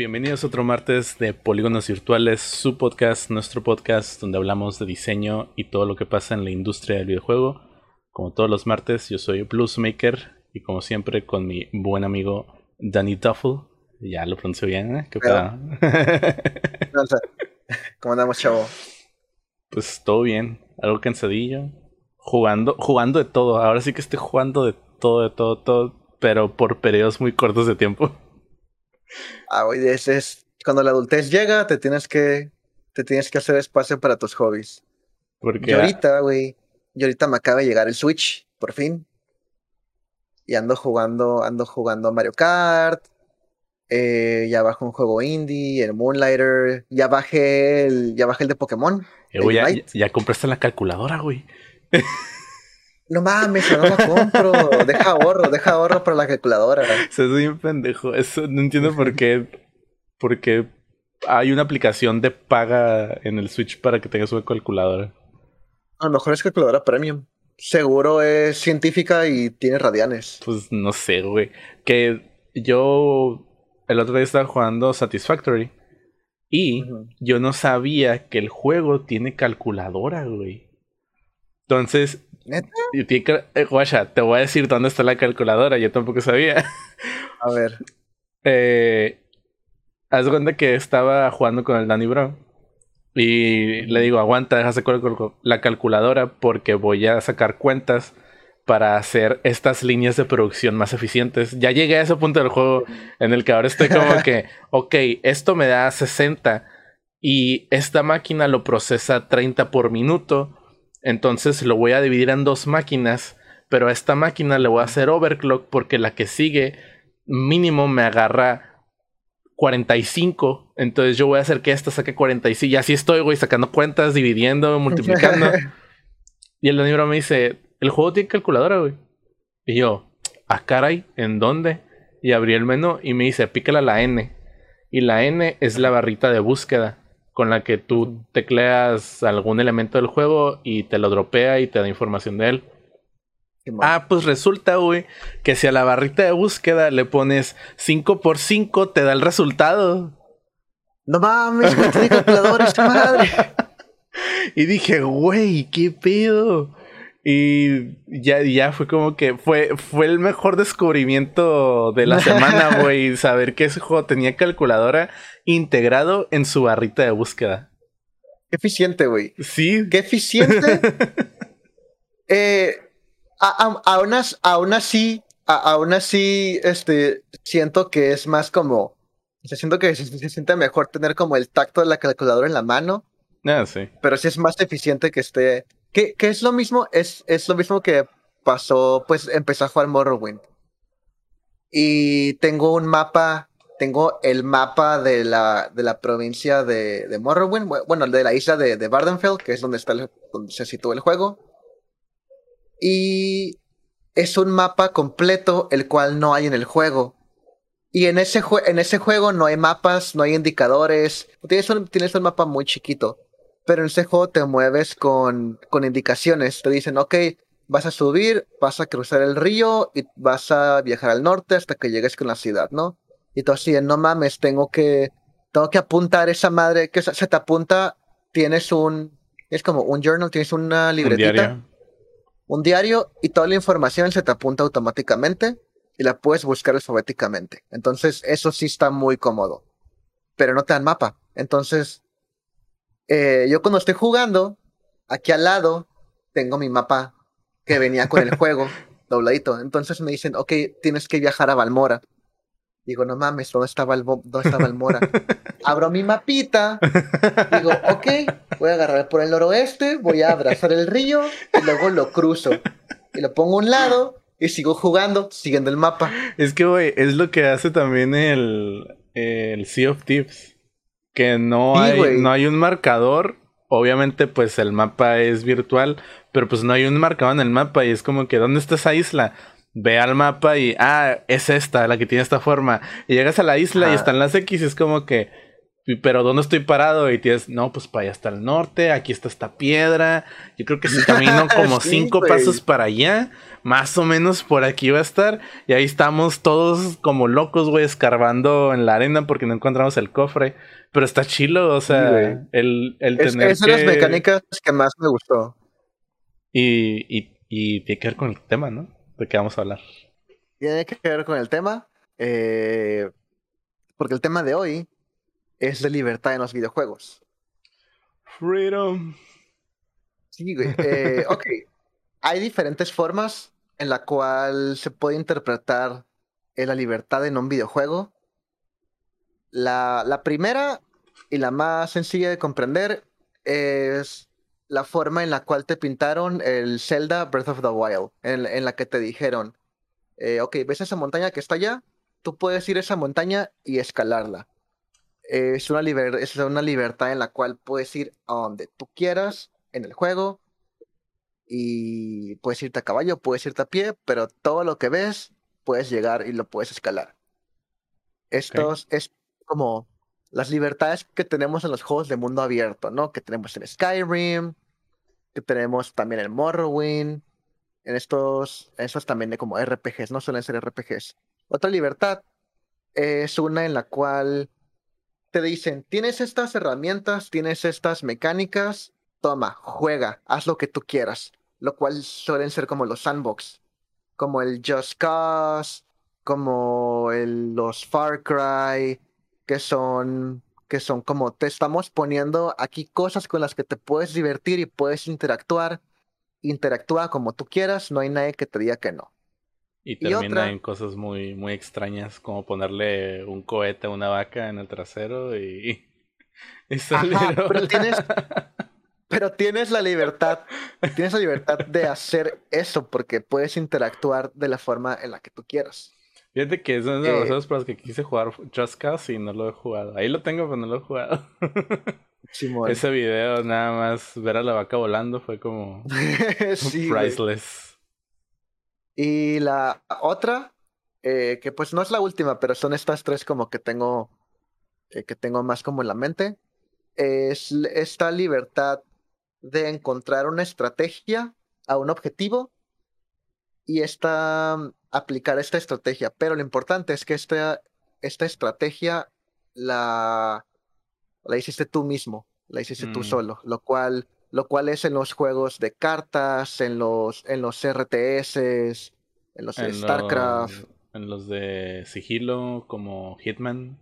Bienvenidos otro martes de Polígonos Virtuales, su podcast, nuestro podcast donde hablamos de diseño y todo lo que pasa en la industria del videojuego. Como todos los martes, yo soy Bluesmaker y como siempre con mi buen amigo Danny Duffel. Ya lo pronuncio bien, ¿eh? ¿Qué ¿Cómo andamos, chavo? Pues todo bien, algo cansadillo. Jugando, jugando de todo. Ahora sí que estoy jugando de todo, de todo, todo, pero por periodos muy cortos de tiempo. Ah, güey, es, cuando la adultez llega, te tienes que, te tienes que hacer espacio para tus hobbies. Porque ahorita, güey, yo ahorita me acaba de llegar el Switch, por fin. Y ando jugando, ando jugando Mario Kart. Eh, ya bajé un juego indie, el Moonlighter. Ya bajé el, ya bajé el de Pokémon. Eh, ya, compraste la calculadora, güey. No mames, no la compro. Deja ahorro, deja ahorro para la calculadora. Se soy un pendejo. Eso no entiendo por qué. Porque hay una aplicación de paga en el Switch para que tengas una calculadora. A lo mejor es calculadora premium. Seguro es científica y tiene radianes. Pues no sé, güey. Que yo el otro día estaba jugando Satisfactory. Y yo no sabía que el juego tiene calculadora, güey. Entonces, eh, guacha, te voy a decir dónde está la calculadora, yo tampoco sabía. A ver. Eh, haz cuenta que estaba jugando con el Danny Bro. Y le digo, aguanta, deja sacar la calculadora porque voy a sacar cuentas para hacer estas líneas de producción más eficientes. Ya llegué a ese punto del juego en el que ahora estoy como que, ok, esto me da 60 y esta máquina lo procesa 30 por minuto entonces lo voy a dividir en dos máquinas, pero a esta máquina le voy a hacer overclock porque la que sigue mínimo me agarra 45. Entonces yo voy a hacer que esta saque 45. Y así estoy, güey, sacando cuentas, dividiendo, multiplicando. y el libro me dice, el juego tiene calculadora, güey. Y yo, ah, caray, ¿en dónde? Y abrí el menú y me dice, pícala la N. Y la N es la barrita de búsqueda con la que tú tecleas algún elemento del juego y te lo dropea y te da información de él. Ah, pues resulta, güey, que si a la barrita de búsqueda le pones 5 por 5 te da el resultado. No mames, tiene calculador esta madre. y dije, güey, ¿qué pedo? Y ya, ya fue como que fue, fue el mejor descubrimiento de la semana, güey. saber que ese juego tenía calculadora integrado en su barrita de búsqueda. Qué eficiente, güey. Sí. Qué eficiente. eh, aún, así, aún así, este, siento que es más como. O siento que se, se, siente mejor tener como el tacto de la calculadora en la mano. Ah, sí. Pero sí es más eficiente que esté que, es lo mismo, es, es lo mismo que pasó, pues empecé a jugar Morrowind. Y tengo un mapa, tengo el mapa de la, de la provincia de, de Morrowind, bueno, de la isla de, de Bardenfell, que es donde, está donde se sitúa el juego. Y es un mapa completo, el cual no hay en el juego. Y en ese, en ese juego no hay mapas, no hay indicadores. Tienes un, tienes un mapa muy chiquito. Pero en ese juego te mueves con, con indicaciones. Te dicen, ok, vas a subir, vas a cruzar el río y vas a viajar al norte hasta que llegues con la ciudad, ¿no? Y tú así, no mames, tengo que, tengo que apuntar esa madre, que se te apunta, tienes un, es como un journal, tienes una libretita. Un. Un diario y toda la información se te apunta automáticamente y la puedes buscar alfabéticamente. Entonces, eso sí está muy cómodo. Pero no te dan mapa. Entonces, eh, yo cuando estoy jugando, aquí al lado tengo mi mapa que venía con el juego dobladito. Entonces me dicen, ok, tienes que viajar a Valmora. Digo, no mames, ¿dónde está, ¿dónde está Valmora? Abro mi mapita. Digo, ok, voy a agarrar por el noroeste, voy a abrazar el río y luego lo cruzo. Y lo pongo a un lado y sigo jugando, siguiendo el mapa. Es que, güey, es lo que hace también el, el Sea of Tips que no, hay, no hay un marcador. Obviamente, pues el mapa es virtual, pero pues no hay un marcador en el mapa y es como que, ¿dónde está esa isla? Ve al mapa y, ah, es esta, la que tiene esta forma. Y llegas a la isla y están las X y es como que, pero ¿dónde estoy parado? Y tienes, no, pues para allá está el norte, aquí está esta piedra. Yo creo que si camino como cinco pasos para allá, más o menos por aquí va a estar. Y ahí estamos todos como locos, güey, escarbando en la arena porque no encontramos el cofre. Pero está chilo, o sea, el, el tener. Es, las mecánicas que más me gustó. Y, y, y tiene que ver con el tema, ¿no? ¿De qué vamos a hablar? Tiene que ver con el tema. Eh, porque el tema de hoy es de libertad en los videojuegos. Freedom. Sí, güey. Eh, ok. Hay diferentes formas en la cual se puede interpretar la libertad en un videojuego. La, la primera y la más sencilla de comprender es la forma en la cual te pintaron el Zelda Breath of the Wild, en, la que te dijeron, eh, ok, ¿ves esa montaña que está allá? Tú puedes ir a esa montaña y escalarla es, una es una libertad en la cual puedes ir a donde tú quieras en el juego y puedes irte a caballo, puedes irte a pie, pero todo lo que ves puedes llegar y lo puedes escalar. Esto es como las libertades que tenemos en los juegos de mundo abierto, ¿no? Que tenemos en Skyrim, que tenemos también en Morrowind, en estos, estos también de como RPGs, no suelen ser RPGs. Otra libertad es una en la cual te dicen, tienes estas herramientas, tienes estas mecánicas, toma, juega, haz lo que tú quieras, lo cual suelen ser como los sandbox, como el Just Cause, como el, los Far Cry, que son que son como te estamos poniendo aquí cosas con las que te puedes divertir y puedes interactuar, interactúa como tú quieras, no hay nadie que te diga que no. Y termina en cosas muy, muy extrañas, como ponerle un cohete a una vaca en el trasero y, y pero tienes, pero tienes la libertad, tienes la libertad de hacer eso porque puedes interactuar de la forma en la que tú quieras. Fíjate que es una de las cosas por las que quise jugar Just Cause y no lo he jugado. Ahí lo tengo, pero no lo he jugado. Ese video, nada más ver a la vaca volando fue como priceless. Y la otra, eh, que pues no es la última, pero son estas tres como que tengo, eh, que tengo más como en la mente, es esta libertad de encontrar una estrategia a un objetivo y esta, aplicar esta estrategia. Pero lo importante es que esta, esta estrategia la, la hiciste tú mismo, la hiciste tú mm. solo, lo cual lo cual es en los juegos de cartas, en los, en los RTS, en los de StarCraft. en los de sigilo como Hitman.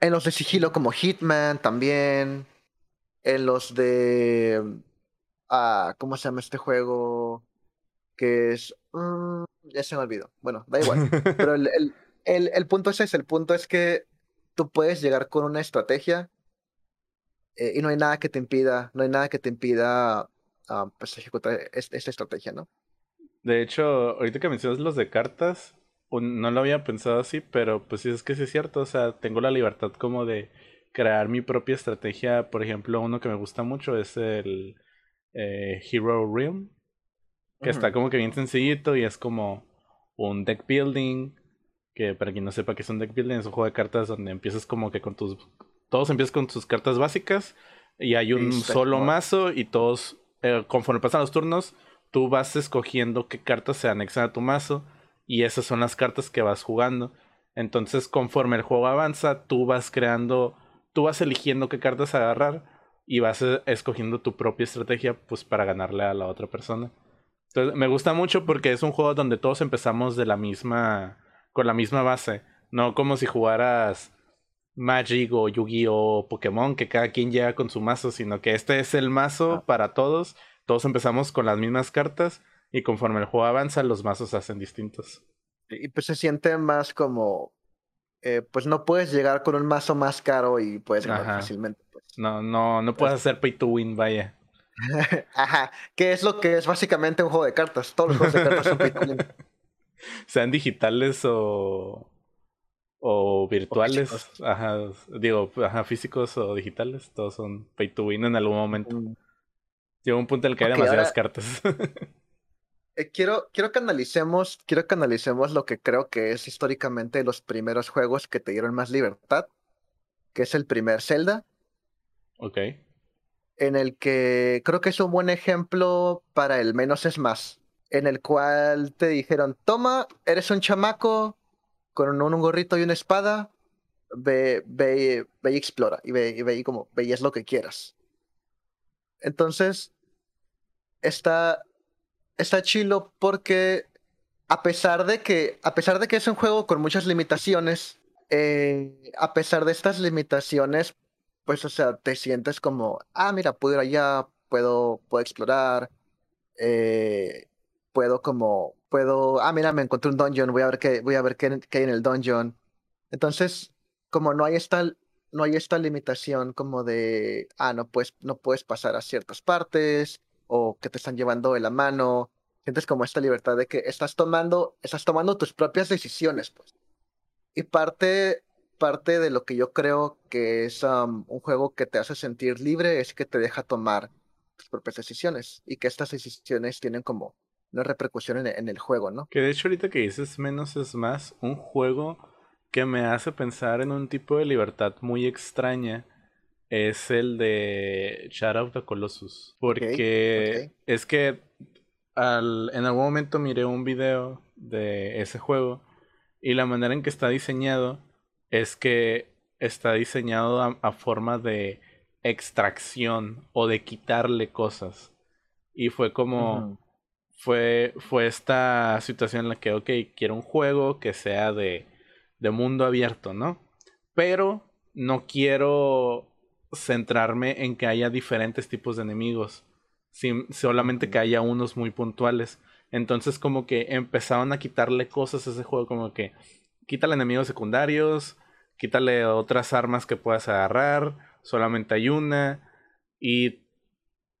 En los de sigilo como Hitman también. En los de... Ah, ¿Cómo se llama este juego? Que es... Mm, ya se me olvidó. Bueno, da igual. Pero el, el, el, punto es ese. El punto es que tú puedes llegar con una estrategia eh, y no hay nada que te impida, no hay nada que te impida ah, pues, ejecutar esta estrategia, ¿no? De hecho, ahorita que mencionas los de cartas, no lo había pensado así, pero pues sí es que sí es cierto, o sea, tengo la libertad como de crear mi propia estrategia, por ejemplo, uno que me gusta mucho es el eh, Hero Realm, que está como que bien sencillito y es como un deck building, que para quien no sepa qué es un deck building, es un juego de cartas donde empiezas como que con tus todos empiezan con sus cartas básicas y hay un solo mazo y todos, eh, conforme pasan los turnos, tú vas escogiendo qué cartas se anexan a tu mazo y esas son las cartas que vas jugando. Entonces, conforme el juego avanza, tú vas creando, tú vas eligiendo qué cartas agarrar y vas eh, escogiendo tu propia estrategia pues para ganarle a la otra persona. Entonces, me gusta mucho porque es un juego donde todos empezamos de la misma con la misma base, no como si jugaras Magic o Yu-Gi-Oh! o Pokémon, que cada quien llega con su mazo, sino que este es el mazo ah. para todos. Todos empezamos con las mismas cartas y conforme el juego avanza, los mazos se hacen distintos. Y pues se siente más como. Eh, pues no puedes llegar con un mazo más caro y puedes ganar fácilmente. Pues. No, no, no puedes hacer pay to win, vaya. Ajá, que es lo que es básicamente un juego de cartas. Todos los juegos de cartas son win. Sean digitales o, o virtuales, ajá, digo, ajá, físicos o digitales, todos son pay to win en algún momento. Mm. Llegó un punto en el que hay demasiadas cartas. Eh, quiero, quiero que analicemos, quiero que analicemos lo que creo que es históricamente los primeros juegos que te dieron más libertad, que es el primer Zelda. Ok. En el que creo que es un buen ejemplo para el menos es más. En el cual te dijeron, toma, eres un chamaco con un, gorrito y una espada, ve, ve, ve y explora, y ve, y ve y como, ve lo que quieras. Entonces, está, está chilo porque a pesar de que, a pesar de que es un juego con muchas limitaciones, eh, a pesar de estas limitaciones, pues, o sea, te sientes como, ah, mira, puedo ir allá, puedo, puedo explorar, eh, puedo como, puedo, ah, mira, me encontré un dungeon, voy a ver qué, voy a ver qué, hay en el dungeon. Entonces, como no hay esta, no hay esta limitación como de, ah, no puedes, no puedes pasar a ciertas partes, o que te están llevando de la mano, sientes como esta libertad de que estás tomando, estás tomando tus propias decisiones, pues. Y parte, parte de lo que yo creo que es um, un juego que te hace sentir libre es que te deja tomar tus propias decisiones y que estas decisiones tienen como una repercusión en, el juego, ¿no? Que de hecho ahorita que dices menos es más, un juego que me hace pensar en un tipo de libertad muy extraña es el de Shadow of the Colossus. Porque es que al, en algún momento miré un video de ese juego y la manera en que está diseñado es que está diseñado a, forma de extracción o de quitarle cosas. Y fue como... Fue, fue esta situación en la que, ok, quiero un juego que sea de, de mundo abierto, ¿no? Pero no quiero centrarme en que haya diferentes tipos de enemigos, solamente que haya unos muy puntuales. Entonces como que empezaron a quitarle cosas a ese juego, como que quítale enemigos secundarios, quítale otras armas que puedas agarrar, solamente hay una. Y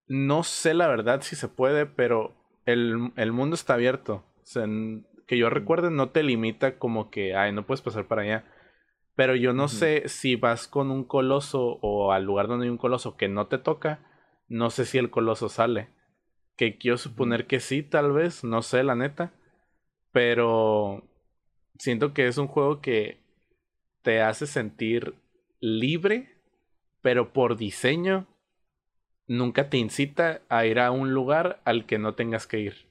no sé la verdad si se puede, pero el, el mundo está abierto. que yo recuerde no te limita como que, ay, no puedes pasar para allá. Pero yo no sé si vas con un coloso o al lugar donde hay un coloso que no te toca, no sé si el coloso sale. Que quiero suponer que sí, tal vez, no sé, la neta. Pero siento que es un juego que te hace sentir libre, pero por diseño nunca te incita a ir a un lugar al que no tengas que ir.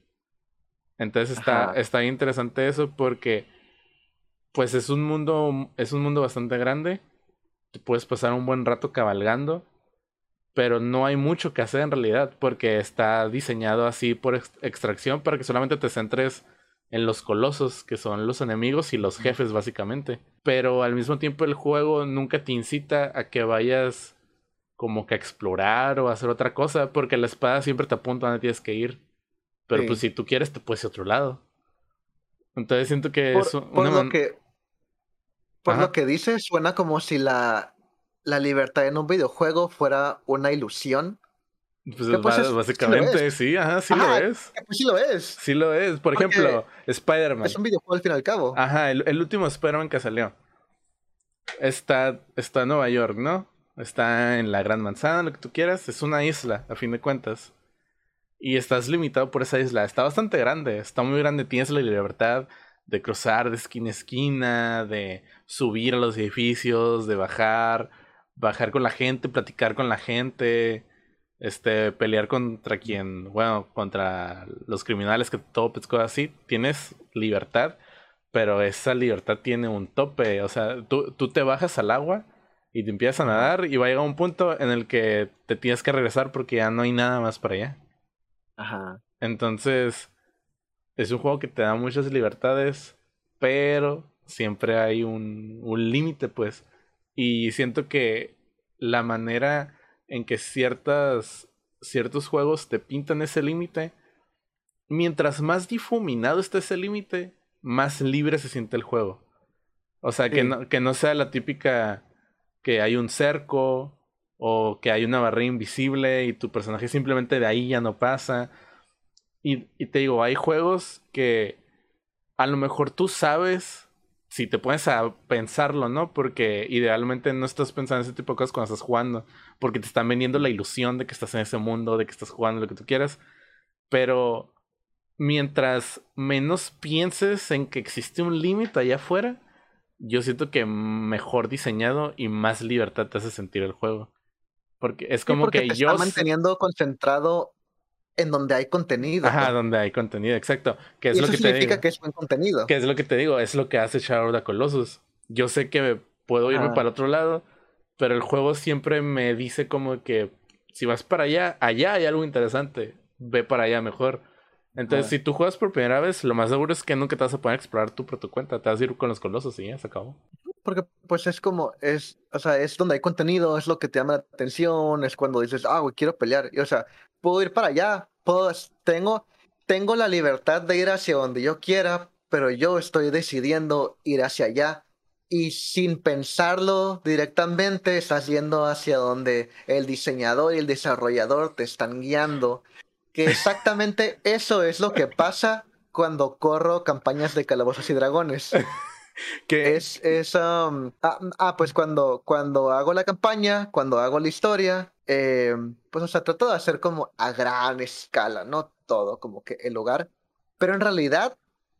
Entonces está, está interesante eso porque pues es un mundo, es un mundo bastante grande. Te puedes pasar un buen rato cabalgando, pero no hay mucho que hacer en realidad porque está diseñado así por extracción para que solamente te centres en los colosos, que son los enemigos y los jefes básicamente. Pero al mismo tiempo el juego nunca te incita a que vayas como que a explorar o a hacer otra cosa, porque la espada siempre te apunta a donde tienes que ir. Pero pues si tú quieres te puedes ir a otro lado. Entonces siento que es una que por lo que dice, suena como si la, la libertad en un videojuego fuera una ilusión. Pues, pues básicamente, sí, ajá, sí lo es. Pues sí lo es. Sí lo es. Por ejemplo, Spider-Man. Es un videojuego al fin y al cabo. Ajá, el, último Spider-Man que salió. Está, está en Nueva York, ¿no? Está en la Gran Manzana, lo que tú quieras. Es una isla, a fin de cuentas. Y estás limitado por esa isla. Está bastante grande, está muy grande. Tienes la libertad de cruzar de esquina a esquina, de subir a los edificios, de bajar, bajar con la gente, platicar con la gente, este, pelear contra quien, bueno, contra los criminales que todo cosas así. Tienes libertad, pero esa libertad tiene un tope. O sea, tú, tú te bajas al agua y te empiezas a nadar y va a llegar un punto en el que te tienes que regresar porque ya no hay nada más para allá. Ajá. Entonces, es un juego que te da muchas libertades, pero siempre hay un, un límite, pues. Y siento que la manera en que ciertas, ciertos juegos te pintan ese límite, mientras más difuminado esté ese límite, más libre se siente el juego. O sea, que, no, que no sea la típica que hay un cerco o que hay una barrera invisible y tu personaje simplemente de ahí ya no pasa. Y, te digo, hay juegos que a lo mejor tú sabes si te pones a pensarlo, ¿no? Porque idealmente no estás pensando en ese tipo de cosas cuando estás jugando, porque te están vendiendo la ilusión de que estás en ese mundo, de que estás jugando lo que tú quieras, pero mientras menos pienses en que existe un límite allá afuera, yo siento que mejor diseñado y más libertad te hace sentir el juego. Porque es como que yo. Está manteniendo concentrado en donde hay contenido. Ajá, donde hay contenido, exacto. Que es lo que significa que es buen contenido. Que es lo que te digo, es lo que hace Shadow of the Colossus. Yo sé que puedo irme para otro lado, pero el juego siempre me dice como que si vas para allá, allá hay algo interesante, ve para allá mejor. Entonces, si tú juegas por primera vez, lo más seguro es que nunca te vas a poder explorar tú por tu cuenta, te vas a ir con los colosos y ya se acabó. Porque pues es como, es, o sea, es donde hay contenido, es lo que te llama la atención, es cuando dices, ah, güey, quiero pelear. Y, o sea, puedo ir para allá, puedo, tengo, tengo la libertad de ir hacia donde yo quiera, pero yo estoy decidiendo ir hacia allá y sin pensarlo directamente estás yendo hacia donde el diseñador y el desarrollador te están guiando. Que exactamente eso es lo que pasa cuando corro campañas de calabozos y dragones. Que es, es um, ah, ah, pues cuando, cuando hago la campaña, cuando hago la historia, em, pues o sea, trato de hacer como a gran escala, no todo, como que el hogar, pero en realidad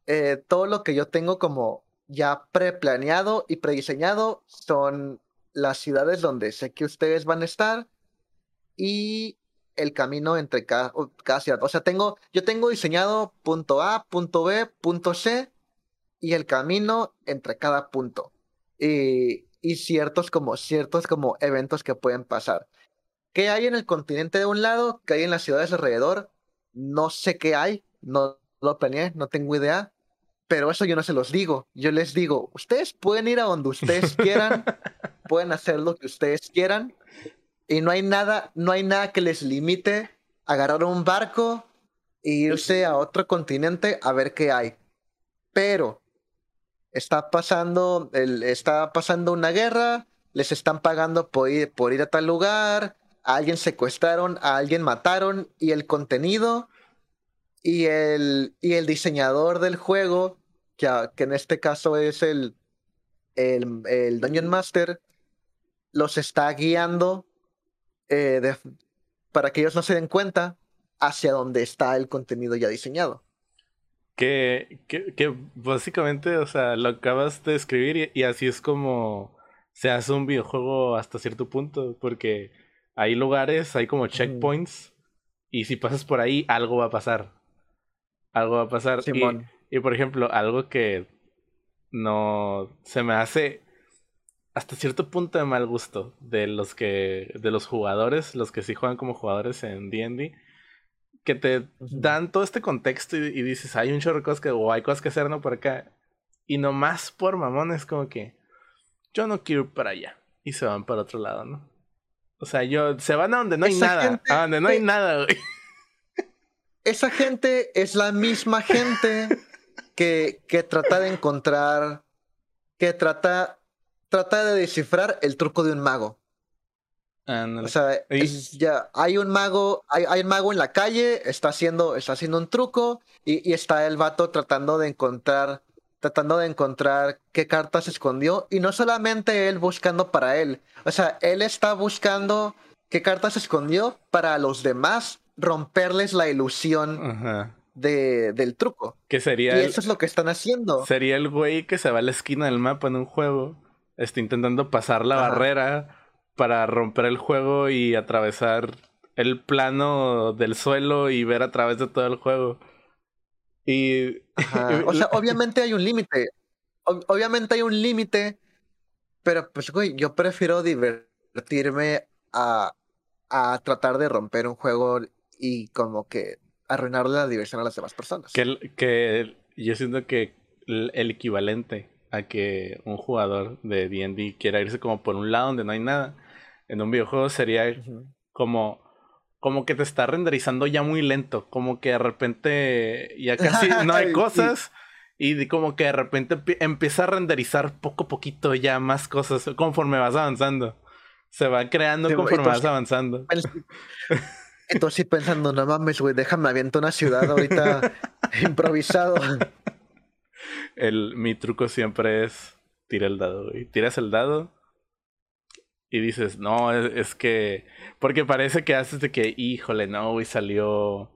eh, todo lo que yo tengo como ya preplaneado y prediseñado son las ciudades donde sé que ustedes van a estar y el camino entre cada, ciudad. O sea, tengo, yo tengo diseñado punto A, punto B, punto C y el camino entre cada punto. Y, y ciertos como, ciertos como eventos que pueden pasar. ¿Qué hay en el continente de un lado? ¿Qué hay en las ciudades alrededor? No sé qué hay, no lo planeé, no tengo idea pero eso yo no se los digo. Yo les digo, ustedes pueden ir a donde ustedes quieran, pueden hacer lo que ustedes quieran, y no hay nada, no hay nada que les limite agarrar un barco e irse a otro continente a ver qué hay. Pero está pasando, pasando una guerra, les están pagando por ir, a tal lugar, a alguien secuestraron, a alguien mataron, y el contenido y el, diseñador del juego, que, que en este caso es el, el, el, Dungeon Master, los está guiando eh, para que ellos no se den cuenta hacia dónde está el contenido ya diseñado. Que, que, que básicamente, o sea, lo acabas de escribir y, así es como se hace un videojuego hasta cierto punto, porque hay lugares, hay como checkpoints, y si pasas por ahí, algo va a pasar. Algo va a pasar. Y, por ejemplo, algo que no se me hace hasta cierto punto de mal gusto de los que de los jugadores, los que sí juegan como jugadores en D&D, que te dan todo este contexto y, dices, hay un chorro de cosas que o hay cosas que hacer no por acá y nomás por mamones como que yo no quiero ir para allá y se van para otro lado, ¿no? O sea, yo se van a donde no hay nada, a donde no hay nada, güey esa gente es la misma gente que, que trata de encontrar, que trata, trata de descifrar el truco de un mago. O sea, ya hay un mago, hay, hay, un mago en la calle, está haciendo, está haciendo un truco y, y, está el vato tratando de encontrar, tratando de encontrar qué cartas escondió y no solamente él buscando para él, o sea, él está buscando qué cartas escondió para los demás romperles la ilusión de, del truco. Que sería. Y eso es lo que están haciendo. Sería el güey que se va a la esquina del mapa en un juego, está intentando pasar la barrera para romper el juego y atravesar el plano del suelo y ver a través de todo el juego. Y. o sea, obviamente hay un límite. obviamente hay un límite. Pero pues, güey, yo prefiero divertirme a, a tratar de romper un juego y como que arruinar la diversión a las demás personas. Que, que yo siento que el, equivalente a que un jugador de D&D quiera irse como por un lado donde no hay nada en un videojuego sería como como que te está renderizando ya muy lento, como que de repente ya casi no hay cosas y como que de repente empieza a renderizar poco a poquito ya más cosas conforme vas avanzando. Se va creando conforme vas avanzando. Entonces pensando, no mames, güey, déjame aviento una ciudad ahorita improvisado. El, mi truco siempre es tira el dado, güey. Tiras el dado y dices, no, es, que. Porque parece que haces de que, híjole, no, güey, salió.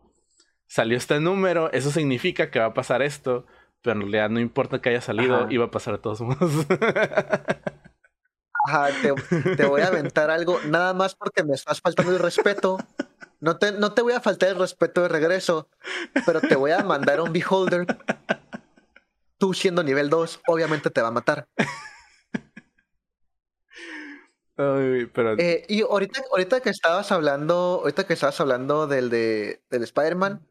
salió este número, eso significa que va a pasar esto, pero en realidad no importa que haya salido, iba a pasar a todos modos. Ajá, te, voy a aventar algo, nada más porque me estás faltando el respeto. No te, no te voy a faltar el respeto de regreso, pero te voy a mandar un beholder. Tú siendo nivel 2, obviamente te va a matar. Eh, y ahorita, ahorita que estabas hablando, ahorita que estabas hablando del de del Spider-Man,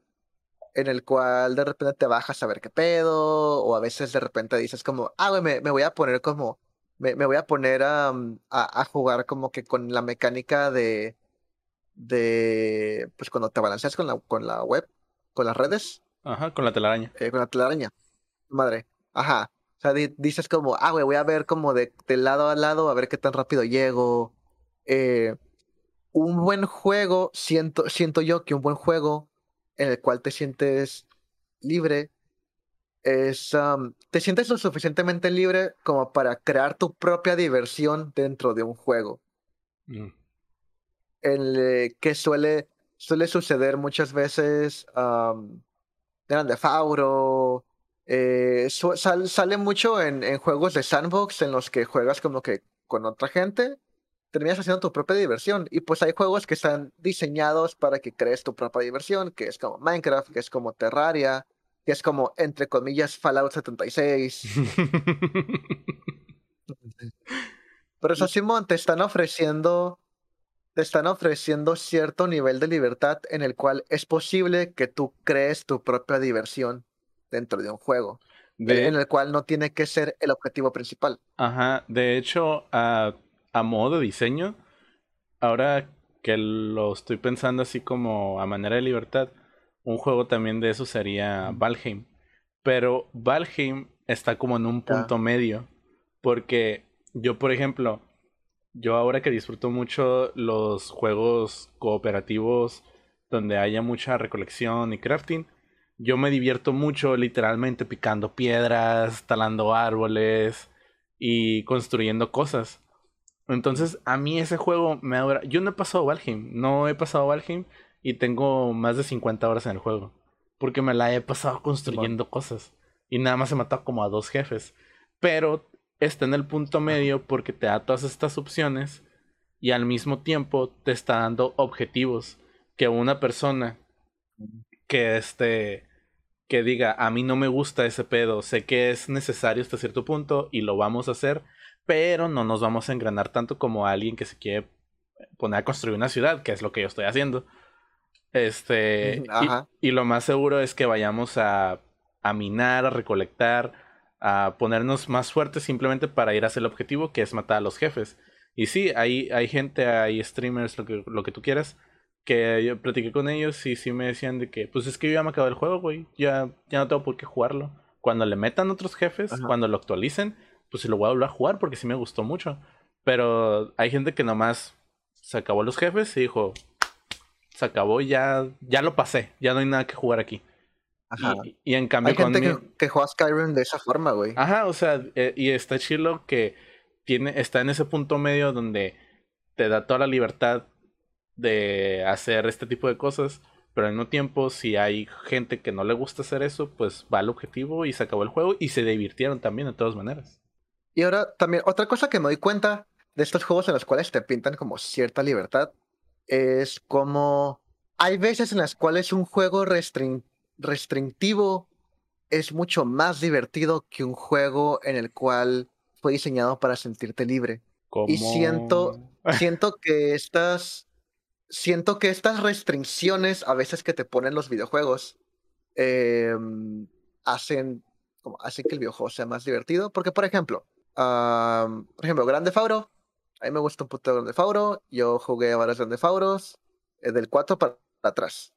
en el cual de repente te bajas a ver qué pedo, o a veces de repente dices como, ah, güey, me, voy a poner como, me, voy a poner a, a, jugar como que con la mecánica de, de, pues cuando te balanceas con la, con la web, con las redes. Ajá, con la telaraña. Eh, con la telaraña. Madre. Ajá. O sea, dices como, ah, güey, voy a ver como de, lado a lado, a ver qué tan rápido llego. Eh, un buen juego, siento, siento yo que un buen juego en el cual te sientes libre es, um, te sientes lo suficientemente libre como para crear tu propia diversión dentro de un juego. Mm. El, que suele, suele suceder muchas veces, um, de Fauro, eh, sale mucho en, juegos de sandbox en los que juegas como que con otra gente, terminas haciendo tu propia diversión. Y pues hay juegos que están diseñados para que crees tu propia diversión, que es como Minecraft, que es como Terraria, que es como, entre comillas, Fallout 76. Pero eso, Simón, te están ofreciendo. Te están ofreciendo cierto nivel de libertad en el cual es posible que tú crees tu propia diversión dentro de un juego. en el cual no tiene que ser el objetivo principal. Ajá, de hecho, a, modo de diseño, ahora que lo estoy pensando así como a manera de libertad, un juego también de eso sería Valheim. Pero Valheim está como en un punto medio. Porque yo, por ejemplo, yo ahora que disfruto mucho los juegos cooperativos donde haya mucha recolección y crafting, yo me divierto mucho literalmente picando piedras, talando árboles y construyendo cosas. Entonces, a mí ese juego me adora. Yo no he pasado Valheim, no he pasado Valheim y tengo más de 50 horas en el juego. Porque me la he pasado construyendo cosas. Y nada más he matado como a dos jefes. Pero está en el punto medio porque te da todas estas opciones y al mismo tiempo te está dando objetivos que una persona que este que diga, a mí no me gusta ese pedo, sé que es necesario hasta cierto punto y lo vamos a hacer, pero no nos vamos a engranar tanto como alguien que se quiere poner a construir una ciudad, que es lo que yo estoy haciendo. Este, y, lo más seguro es que vayamos a, a minar, a recolectar, a ponernos más fuertes simplemente para ir hacia el objetivo, que es matar a los jefes. Y sí, hay, hay gente, hay streamers, lo que, lo que tú quieras, que yo platiqué con ellos y sí me decían de que, pues es que yo ya me acabé el juego, güey, ya, ya no tengo por qué jugarlo. Cuando le metan otros jefes, cuando lo actualicen, pues se lo voy a volver a jugar porque sí me gustó mucho. Pero hay gente que nomás se acabó los jefes y dijo, se acabó, ya, ya lo pasé, ya no hay nada que jugar aquí. Ajá. Y, en cambio hay gente que, que, juega Skyrim de esa forma, güey. Ajá, o sea, eh, y está chido que tiene, está en ese punto medio donde te da toda la libertad de hacer este tipo de cosas, pero al mismo tiempo, si hay gente que no le gusta hacer eso, pues va al objetivo y se acabó el juego y se divirtieron también de todas maneras. Y ahora también, otra cosa que me doy cuenta de estos juegos en los cuales te pintan como cierta libertad es como hay veces en las cuales un juego restrictivo es mucho más divertido que un juego en el cual fue diseñado para sentirte libre. Y siento, siento que estas siento que estas restricciones a veces que te ponen los videojuegos em, hacen, hacen que el videojuego sea más divertido. Porque, por ejemplo, por ejemplo, Grande Fauro, a mí me gusta un puto Grande Fauro, yo jugué varios Grande Fauros, eh, del 4 para atrás.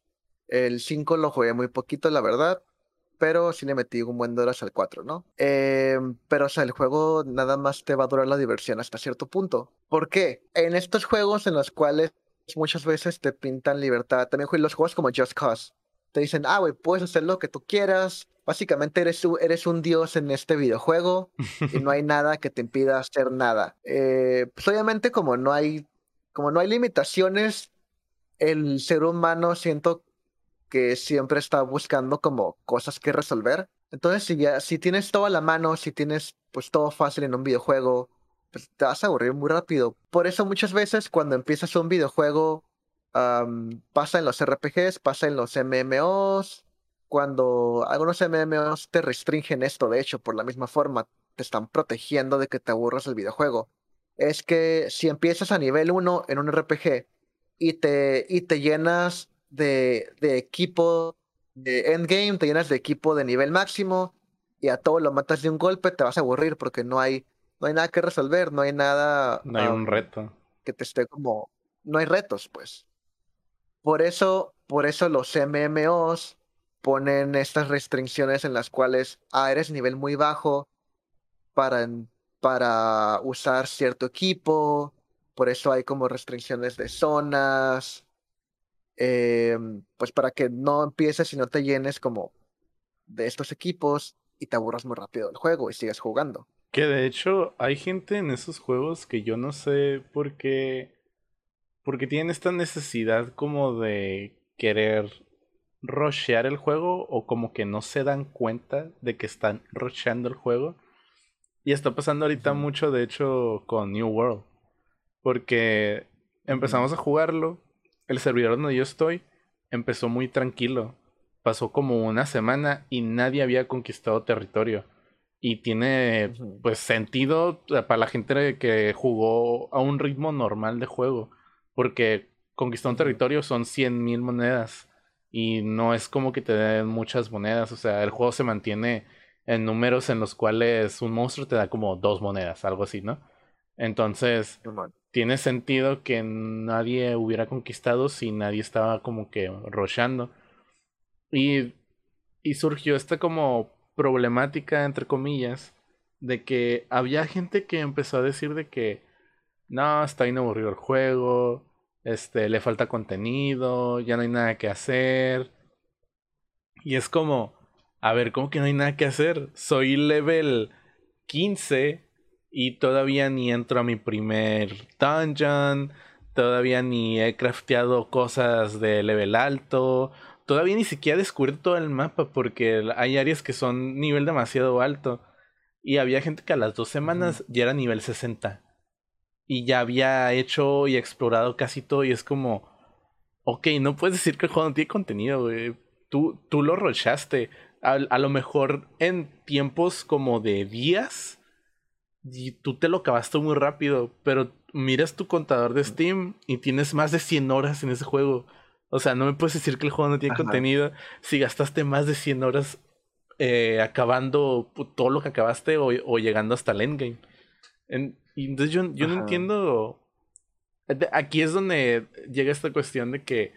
El 5 lo jugué muy poquito, la verdad, pero sí le metí un buen horas al 4, ¿no? Em, pero, o sea, el juego nada más te va a durar la diversión hasta cierto punto. ¿Por qué? En estos juegos en los cuales muchas veces te pintan libertad. También los juegos como Just Cause. Te dicen, ah, güey, puedes hacer lo que tú quieras. Básicamente eres, eres un dios en este videojuego y no hay nada que te impida hacer nada. Eh, pues obviamente como no hay, como no hay limitaciones, el ser humano siento que siempre está buscando como cosas que resolver. Entonces, si ya, si tienes todo a la mano, si tienes pues todo fácil en un videojuego, pues te vas a aburrir muy rápido. Por eso muchas veces cuando empiezas un videojuego, pasa en los RPGs, pasa en los MMOs, cuando algunos MMOs te restringen esto, de hecho, por la misma forma, te están protegiendo de que te aburras el videojuego. Es que si empiezas a nivel 1 en un RPG y te, y te llenas de, de equipo de endgame, te llenas de equipo de nivel máximo y a todo lo matas de un golpe, te vas a aburrir porque no hay, no hay nada que resolver, no hay nada. No hay un reto. Que te esté como. No hay retos, pues. Por eso, por eso los MMOs ponen estas restricciones en las cuales, ah, eres nivel muy bajo para, para usar cierto equipo, por eso hay como restricciones de zonas, em, pues para que no empieces y no te llenes como de estos equipos y te aburras muy rápido del juego y sigas jugando. Que de hecho hay gente en esos juegos que yo no sé por qué, porque tienen esta necesidad como de querer rushear el juego o como que no se dan cuenta de que están rusheando el juego. Y está pasando ahorita mucho, de hecho, con New World. Porque empezamos a jugarlo, el servidor donde yo estoy empezó muy tranquilo. Pasó como una semana y nadie había conquistado territorio. Y tiene pues sentido para la gente que jugó a un ritmo normal de juego. Porque conquistar un territorio son 100 mil monedas y no es como que te den muchas monedas, o sea, el juego se mantiene en números en los cuales un monstruo te da como dos monedas, algo así, ¿no? Entonces, tiene sentido que nadie hubiera conquistado si nadie estaba como que rochando. Y, y surgió esta como problemática, entre comillas, de que había gente que empezó a decir de que no, está inaburrido el juego, este, le falta contenido, ya no hay nada que hacer. Y es como, a ver, ¿cómo que no hay nada que hacer? Soy level 15 y todavía ni entro a mi primer dungeon, todavía ni he crafteado cosas de level alto, todavía ni siquiera he descubierto todo el mapa porque hay áreas que son nivel demasiado alto. Y había gente que a las dos semanas ya era nivel 60 y ya había hecho y explorado casi todo y es como, ok, no puedes decir que el juego no tiene contenido, güey. Tú, tú lo rochaste. A, a, lo mejor en tiempos como de días y tú te lo acabaste muy rápido, pero miras tu contador de Steam y tienes más de 100 horas en ese juego. O sea, no me puedes decir que el juego no tiene contenido si gastaste más de 100 horas eh, acabando todo lo que acabaste o, o llegando hasta el endgame. En, y entonces yo, yo no entiendo. Aquí es donde llega esta cuestión de que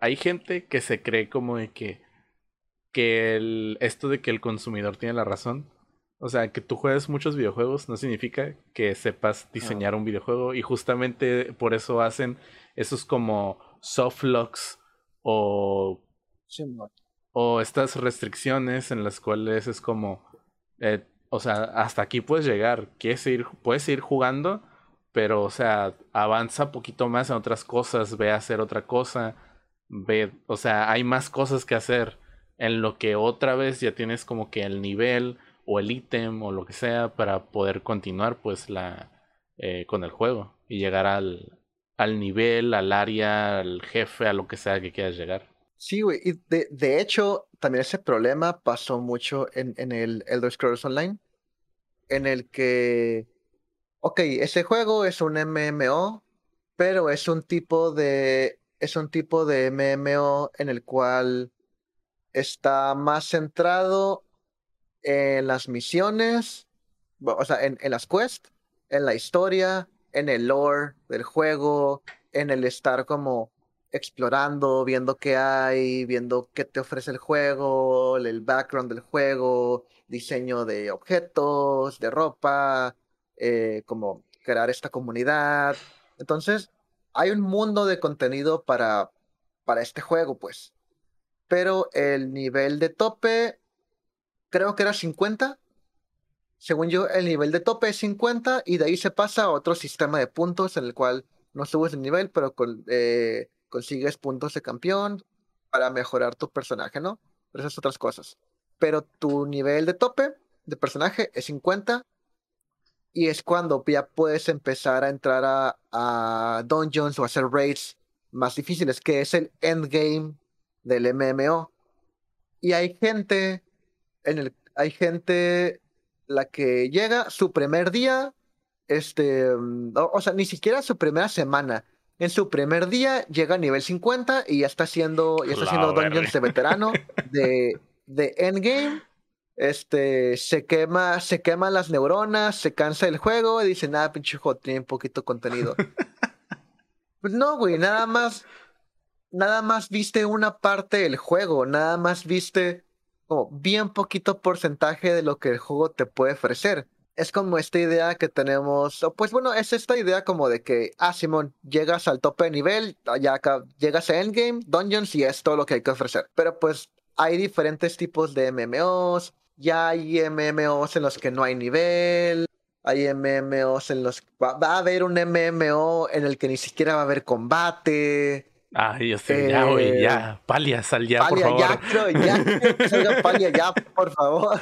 hay gente que se cree como de que, que el, esto de que el consumidor tiene la razón. O sea, que tú juegues muchos videojuegos no significa que sepas diseñar un videojuego. Y justamente por eso hacen esos como soft locks o, o estas restricciones en las cuales es como eh, o sea, hasta aquí puedes llegar. Quieres ir, puedes ir jugando, pero, o sea, avanza poquito más en otras cosas, ve a hacer otra cosa, ve, o sea, hay más cosas que hacer en lo que otra vez ya tienes como que el nivel o el ítem o lo que sea para poder continuar, pues, la, eh, con el juego y llegar al, al nivel, al área, al jefe, a lo que sea que quieras llegar. Sí, güey. Y de, de, hecho, también ese problema pasó mucho en, en el Elder Scrolls Online. En el que. Ok, ese juego es un MMO, pero es un tipo de. Es un tipo de MMO en el cual está más centrado en las misiones, o sea, en, en las quests, en la historia, en el lore del juego, en el estar como explorando, viendo qué hay, viendo qué te ofrece el juego, el background del juego, diseño de objetos, de ropa, eh, como crear esta comunidad. Entonces, hay un mundo de contenido para, para este juego, pues. Pero el nivel de tope, creo que era 50. Según yo, el nivel de tope es 50 y de ahí se pasa a otro sistema de puntos en el cual no subes el nivel, pero eh, consigues puntos de campeón para mejorar tu personaje, ¿no? Pero esas otras cosas. Pero tu nivel de tope de personaje es 50 y es cuando ya puedes empezar a entrar a, a dungeons o hacer raids más difíciles, que es el endgame del MMO. Y hay gente en el hay gente la que llega su primer día, este, mm, o, sea, ni siquiera su primera semana. En su primer día llega a nivel 50 y ya está haciendo, ya está haciendo dungeons de veterano de, de endgame este, se quema, se queman las neuronas, se cansa el juego y dice, nada, pinche juego tiene poquito contenido. pues no, güey, nada más, nada más viste una parte del juego, nada más viste como bien poquito porcentaje de lo que el juego te puede ofrecer. Es como esta idea que tenemos, pues bueno, es esta idea como de que, ah, Simón, llegas al tope de nivel, ya acá, llegas a Endgame, Dungeons y es todo lo que hay que ofrecer. Pero pues hay diferentes tipos de MMOs, ya hay MMOs en los que no hay nivel. Hay MMOs en los que va, a haber un MMO en el que ni siquiera va a haber combate. Ay, yo sé, ya, güey, ya. Eh, Palia, sal ya, por favor. Ya, ya, salga Palia ya, por favor.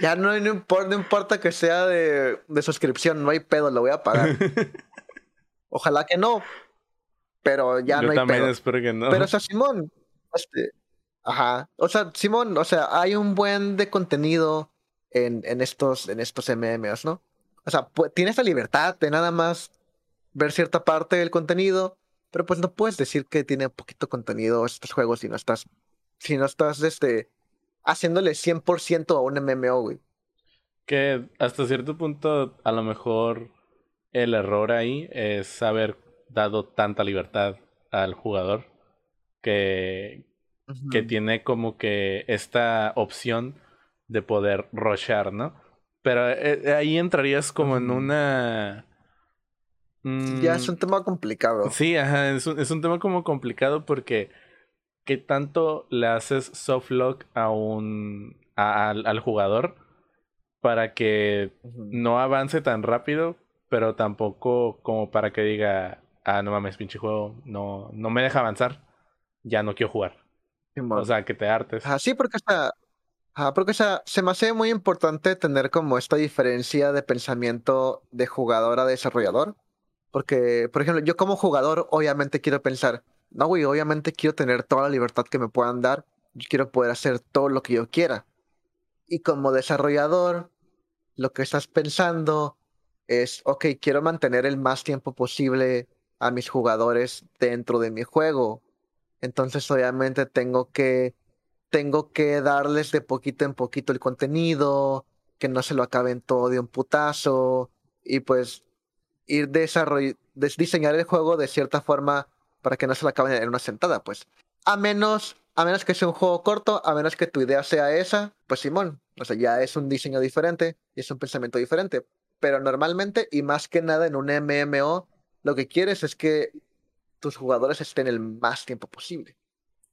ya no, no, importa, no importa que sea de, de suscripción, no hay pedo, lo voy a pagar. Ojalá que no, pero ya no hay también espero que no. Pero, o sea, Simón, este, Ajá. O sea, Simón, o sea, hay un buen de contenido en, en estos, en estos MMOs, ¿no? O sea, tienes la libertad de nada más ver cierta parte del contenido, pero pues no puedes decir que tiene poquito contenido estos juegos si no estás, si no estás, este, haciéndole 100% a un MMO, güey. Que hasta cierto punto, a lo mejor el error ahí es haber dado tanta libertad al jugador que, que tiene como que esta opción de poder rochar, ¿no? Pero eh, eh, ahí entrarías como en una... Ya es un tema complicado. Sí, ajá, es un, es un tema como complicado porque ¿qué tanto le haces soft lock a un al jugador para que no avance tan rápido, pero tampoco como para que diga, ah, no mames, pinche juego, no, no me deja avanzar, ya no quiero jugar. O sea, que te hartes. sí, porque está. porque se me hace muy importante tener como esta diferencia de pensamiento de jugador a desarrollador. Porque, por ejemplo, yo como jugador, obviamente quiero pensar, no, güey, obviamente quiero tener toda la libertad que me puedan dar. Yo quiero poder hacer todo lo que yo quiera. Y como desarrollador, lo que estás pensando es, ok, quiero mantener el más tiempo posible a mis jugadores dentro de mi juego. Entonces, obviamente, tengo que, tengo que darles de poquito en poquito el contenido, que no se lo acaben todo de un putazo, y pues ir diseñar el juego de cierta forma para que no se lo acaben en una sentada, pues. A menos, a menos que sea un juego corto, a menos que tu idea sea esa, pues Simón, o sea, ya es un diseño diferente y es un pensamiento diferente. Pero normalmente, y más que nada en un MMO, lo que quieres es que tus jugadores estén el más tiempo posible.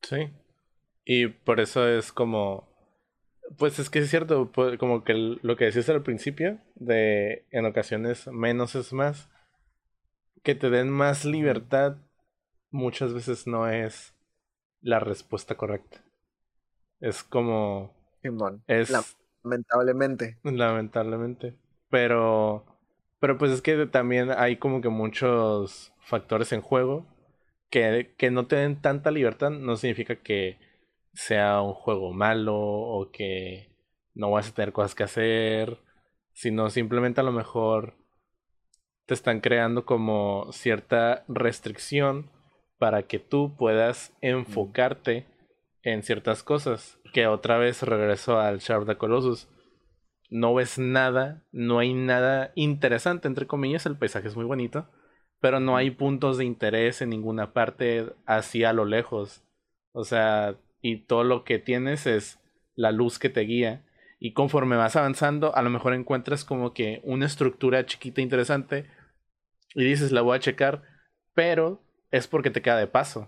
Sí. Y por eso es como. Pues es que es cierto, como que lo que decías al principio, de en ocasiones menos es más, que te den más libertad, muchas veces no es la respuesta correcta. Es como. es, lamentablemente. Lamentablemente. Pero. Pero pues es que también hay como que muchos factores en juego que, que no te den tanta libertad no significa que sea un juego malo o que no vas a tener cosas que hacer, sino simplemente a lo mejor te están creando como cierta restricción para que tú puedas enfocarte en ciertas cosas. Que otra vez regreso al of the Colossus. No ves nada, no hay nada interesante, entre comillas, el paisaje es muy bonito, pero no hay puntos de interés en ninguna parte así a lo lejos. O sea, y todo lo que tienes es la luz que te guía. Y conforme vas avanzando, a lo mejor encuentras como que una estructura chiquita interesante y dices, la voy a checar, pero es porque te queda de paso.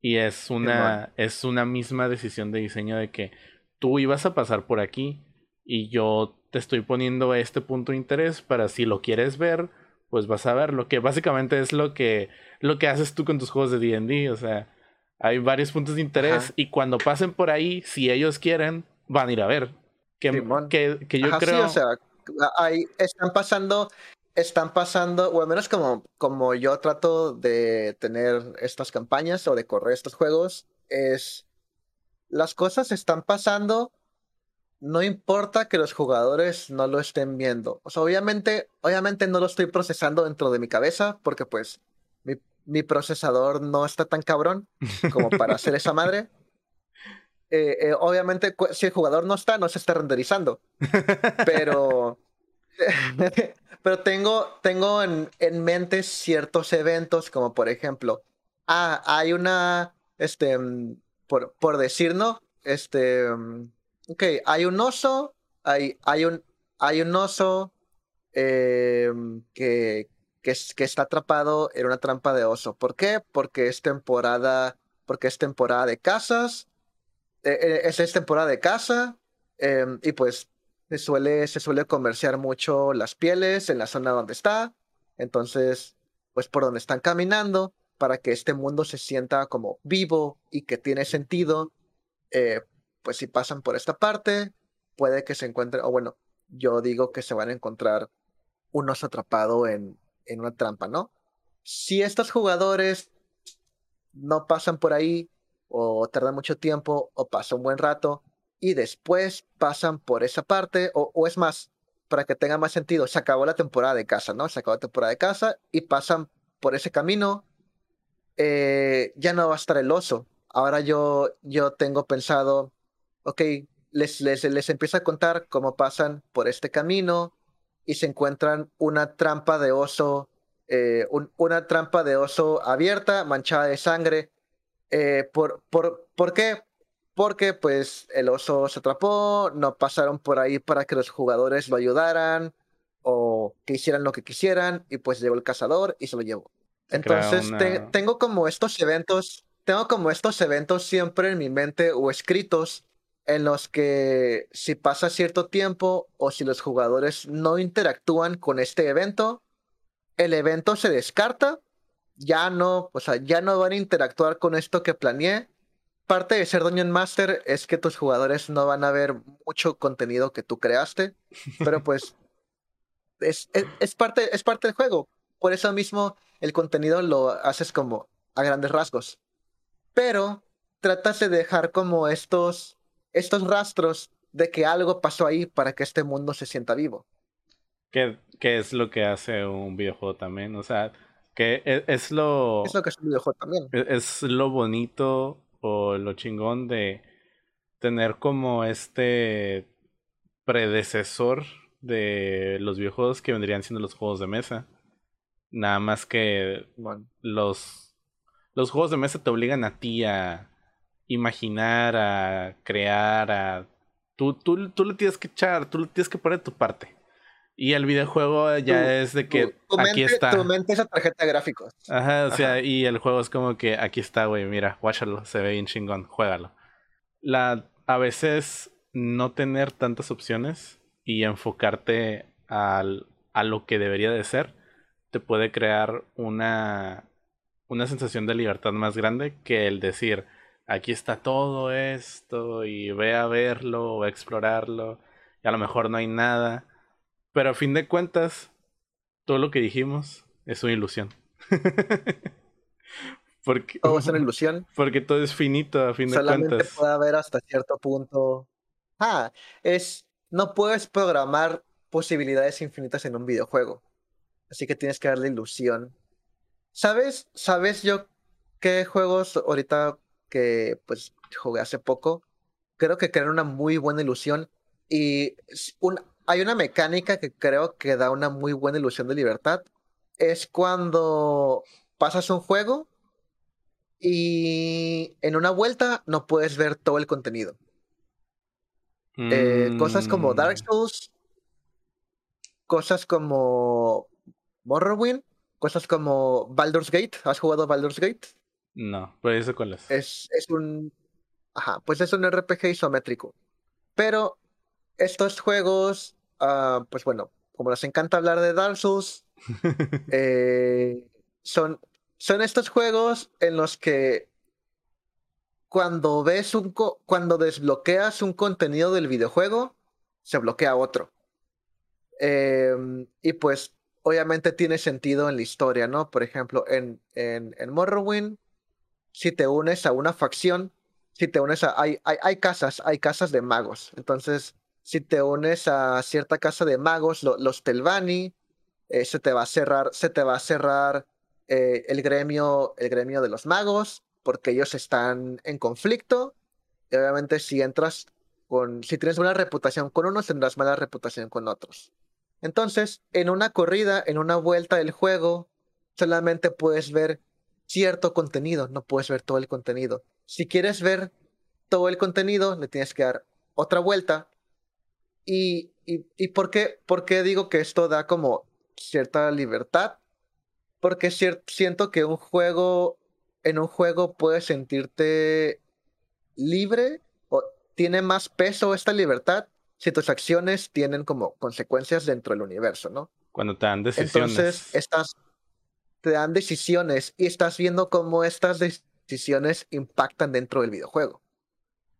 Y es una, es una misma decisión de diseño de que tú ibas a pasar por aquí y yo te estoy poniendo este punto de interés para si lo quieres ver, pues vas a ver lo que básicamente es lo que lo que haces tú con tus juegos de D&D, o sea, Hay varios puntos de interés y cuando pasen por ahí, si ellos quieren, van a ir a ver. Que, que, que, yo creo... o sea, ahí están pasando, están pasando, o al menos como, como yo trato de tener estas campañas o de correr estos juegos, es las cosas están pasando, no importa que los jugadores no lo estén viendo. O sea, obviamente, obviamente no lo estoy procesando dentro de mi cabeza, porque pues mi, procesador no está tan cabrón como para hacer esa madre. Eh, eh, obviamente, si el jugador no está, no se está renderizando. Pero. pero tengo, tengo en, en, mente ciertos eventos, como por ejemplo, ah, hay una. Este. Por, por decir, ¿no? Este. Mm, ok, hay un oso. Hay, hay, un, hay un oso. Eh, que, que, está atrapado en una trampa de oso. ¿Por qué? Porque es temporada. Porque es temporada de casas eh, eh, es, temporada de caza em, y pues se suele, se suele comerciar mucho las pieles en la zona donde está. Entonces, pues por donde están caminando, para que este mundo se sienta como vivo y que tiene sentido, eh, pues si pasan por esta parte, puede que se encuentren, o bueno, yo digo que se van a encontrar unos atrapados en, en una trampa, ¿no? Si estos jugadores no pasan por ahí, o tarda mucho tiempo o pasa un buen rato y después pasan por esa parte o, es más, para que tenga más sentido, se acabó la temporada de casa, ¿no? Se acabó la temporada de casa y pasan por ese camino, eh, ya no va a estar el oso. Ahora yo, yo tengo pensado, ok, les, les, les empiezo a contar cómo pasan por este camino y se encuentran una trampa de oso, eh, una trampa de oso abierta, manchada de sangre, eh, por, por, ¿Por qué? Porque pues el oso se atrapó, no pasaron por ahí para que los jugadores lo ayudaran o que hicieran lo que quisieran y pues llegó el cazador y se lo llevó. Entonces tengo como estos eventos, tengo como estos eventos siempre en mi mente o escritos en los que si pasa cierto tiempo o si los jugadores no interactúan con este evento, el evento se descarta ya no, o sea, ya no van a interactuar con esto que planeé. Parte de ser Dungeon Master es que tus jugadores no van a ver mucho contenido que tú creaste, pero pues es, es, parte, es parte del juego. Por eso mismo el contenido lo haces como a grandes rasgos. Pero tratas de dejar como estos, estos rastros de que algo pasó ahí para que este mundo se sienta vivo. ¿Qué, qué es lo que hace un videojuego también? O sea, que e, es, lo. Es lo que es un videojuego también. E, es, lo bonito o lo chingón de tener como este predecesor de los videojuegos que vendrían siendo los juegos de mesa. Nada más que los, los juegos de mesa te obligan a ti a imaginar, a crear, a... Tú, tú, tú le tienes que echar, tú le tienes que poner tu parte. Y el videojuego ya es de que aquí está. Tu mente esa tarjeta de gráficos. Ajá, o sea, y el juego es como que aquí está, güey, mira, watchalo, se ve bien chingón, juégalo. La, a veces no tener tantas opciones y enfocarte al, a lo que debería de ser te puede crear una, una sensación de libertad más grande que el decir, aquí está todo esto y ve a verlo o a explorarlo y a lo mejor no hay nada pero a fin de cuentas, todo lo que dijimos es una ilusión. porque, todo es una ilusión. Porque todo es finito a fin de cuentas. Solamente puede haber hasta cierto punto. Ah, es. No puedes programar posibilidades infinitas en un videojuego. Así que tienes que darle ilusión. ¿Sabes? ¿Sabes yo qué juegos ahorita que pues jugué hace poco? Creo que crean una muy buena ilusión. Y un, hay una mecánica que creo que da una muy buena ilusión de libertad. Es cuando pasas un juego y en una vuelta no puedes ver todo el contenido. Eh, cosas como Dark mm. Souls, cosas como Morrowind, cosas como Baldur's Gate. ¿Has jugado Baldur's Gate? No, pues eso cuál es. Es, es un. Ajá, pues es un RPG isométrico. Pero estos juegos Ah, pues bueno, como nos encanta hablar de Dark Souls, eh, son, son estos juegos en los que cuando ves un cuando desbloqueas un contenido del videojuego, se bloquea otro. Em, y pues obviamente tiene sentido en la historia, ¿no? Por ejemplo, en, en, en Morrowind, si te unes a una facción, si te unes a... Hay, hay, hay casas, hay casas de magos. Entonces, si te unes a cierta casa de magos, los Telvani, eh, se te va a cerrar, se te va a cerrar eh, el, gremio, el gremio de los magos, porque ellos están en conflicto. Y obviamente si entras con, si tienes buena reputación con unos, tendrás mala reputación con otros. Entonces, en una corrida, en una vuelta del juego, solamente puedes ver cierto contenido, no puedes ver todo el contenido. Si quieres ver todo el contenido, le tienes que dar otra vuelta. ¿Y, y, por, qué, por qué digo que esto da como cierta libertad? Porque siento que un juego, en un juego puedes sentirte libre o tiene más peso esta libertad si tus acciones tienen como consecuencias dentro del universo, ¿no? Cuando te dan decisiones. Entonces, estás, te dan decisiones y estás viendo cómo estas decisiones impactan dentro del videojuego.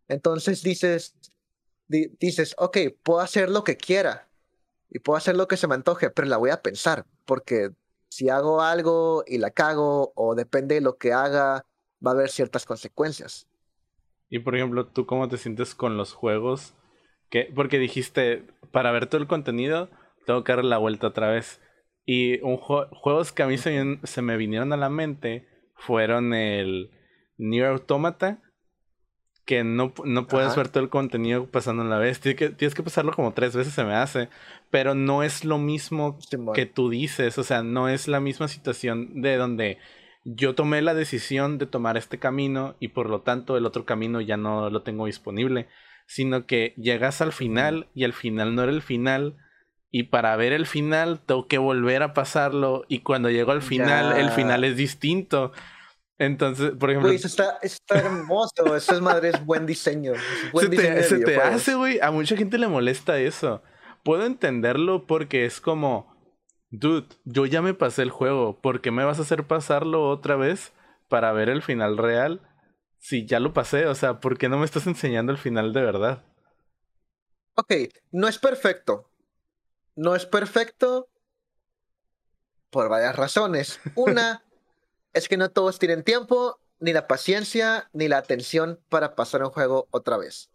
Entonces dices, dices, ok, puedo hacer lo que quiera y puedo hacer lo que se me antoje, pero la voy a pensar, porque si hago algo y la cago o depende de lo que haga, va a haber ciertas consecuencias. Y por ejemplo, ¿tú cómo te sientes con los juegos porque dijiste, para ver todo el contenido, tengo que dar la vuelta otra vez. Y un juegos que a mí se, se, me vinieron a la mente fueron el Nier Automata, que no, no puedes ver todo el contenido pasando a la vez. Tienes que, tienes que pasarlo como tres veces, se me hace. Pero no es lo mismo que tú dices. O sea, no es la misma situación de donde yo tomé la decisión de tomar este camino y por lo tanto el otro camino ya no lo tengo disponible sino que llegas al final y el final no era el final. Y para ver el final tengo que volver a pasarlo. Y cuando llego al final, el final es distinto. Entonces, por ejemplo. eso está, hermoso. Eso es madre, es buen diseño. se te, hace, güey. A mucha gente le molesta eso. Puedo entenderlo porque es como. Dude, yo ya me pasé el juego. ¿Por qué me vas a hacer pasarlo otra vez para ver el final real? Sí, ya lo pasé, o sea, ¿por qué no me estás enseñando el final de verdad? Ok, no es perfecto. No es perfecto por varias razones. Una es que no todos tienen tiempo, ni la paciencia, ni la atención para pasar un juego otra vez.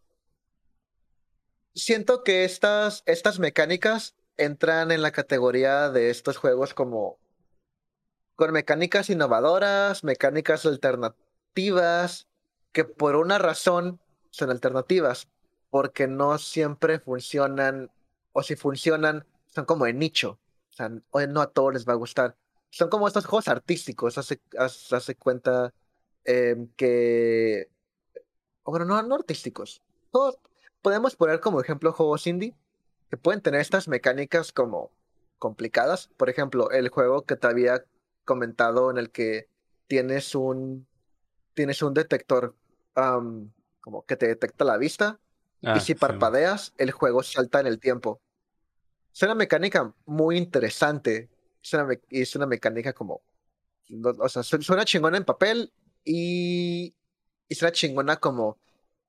Siento que estas, estas mecánicas entran en la categoría de estos juegos como con mecánicas innovadoras, mecánicas alternativas, que por una razón son alternativas, porque no siempre funcionan, o si funcionan, son como de nicho. O sea, no a todos les va a gustar. Son como estos juegos artísticos, hace, hace, cuenta em, que... Bueno, no, no artísticos. podemos poner como ejemplo juegos indie que pueden tener estas mecánicas como complicadas. Por ejemplo, el juego que te había comentado en el que tienes un tienes un detector como que te detecta la vista. y ah, si parpadeas, el juego salta en el tiempo. Es una mecánica muy interesante. Es una, es una mecánica como. O sea, suena chingona en papel y, y suena chingona como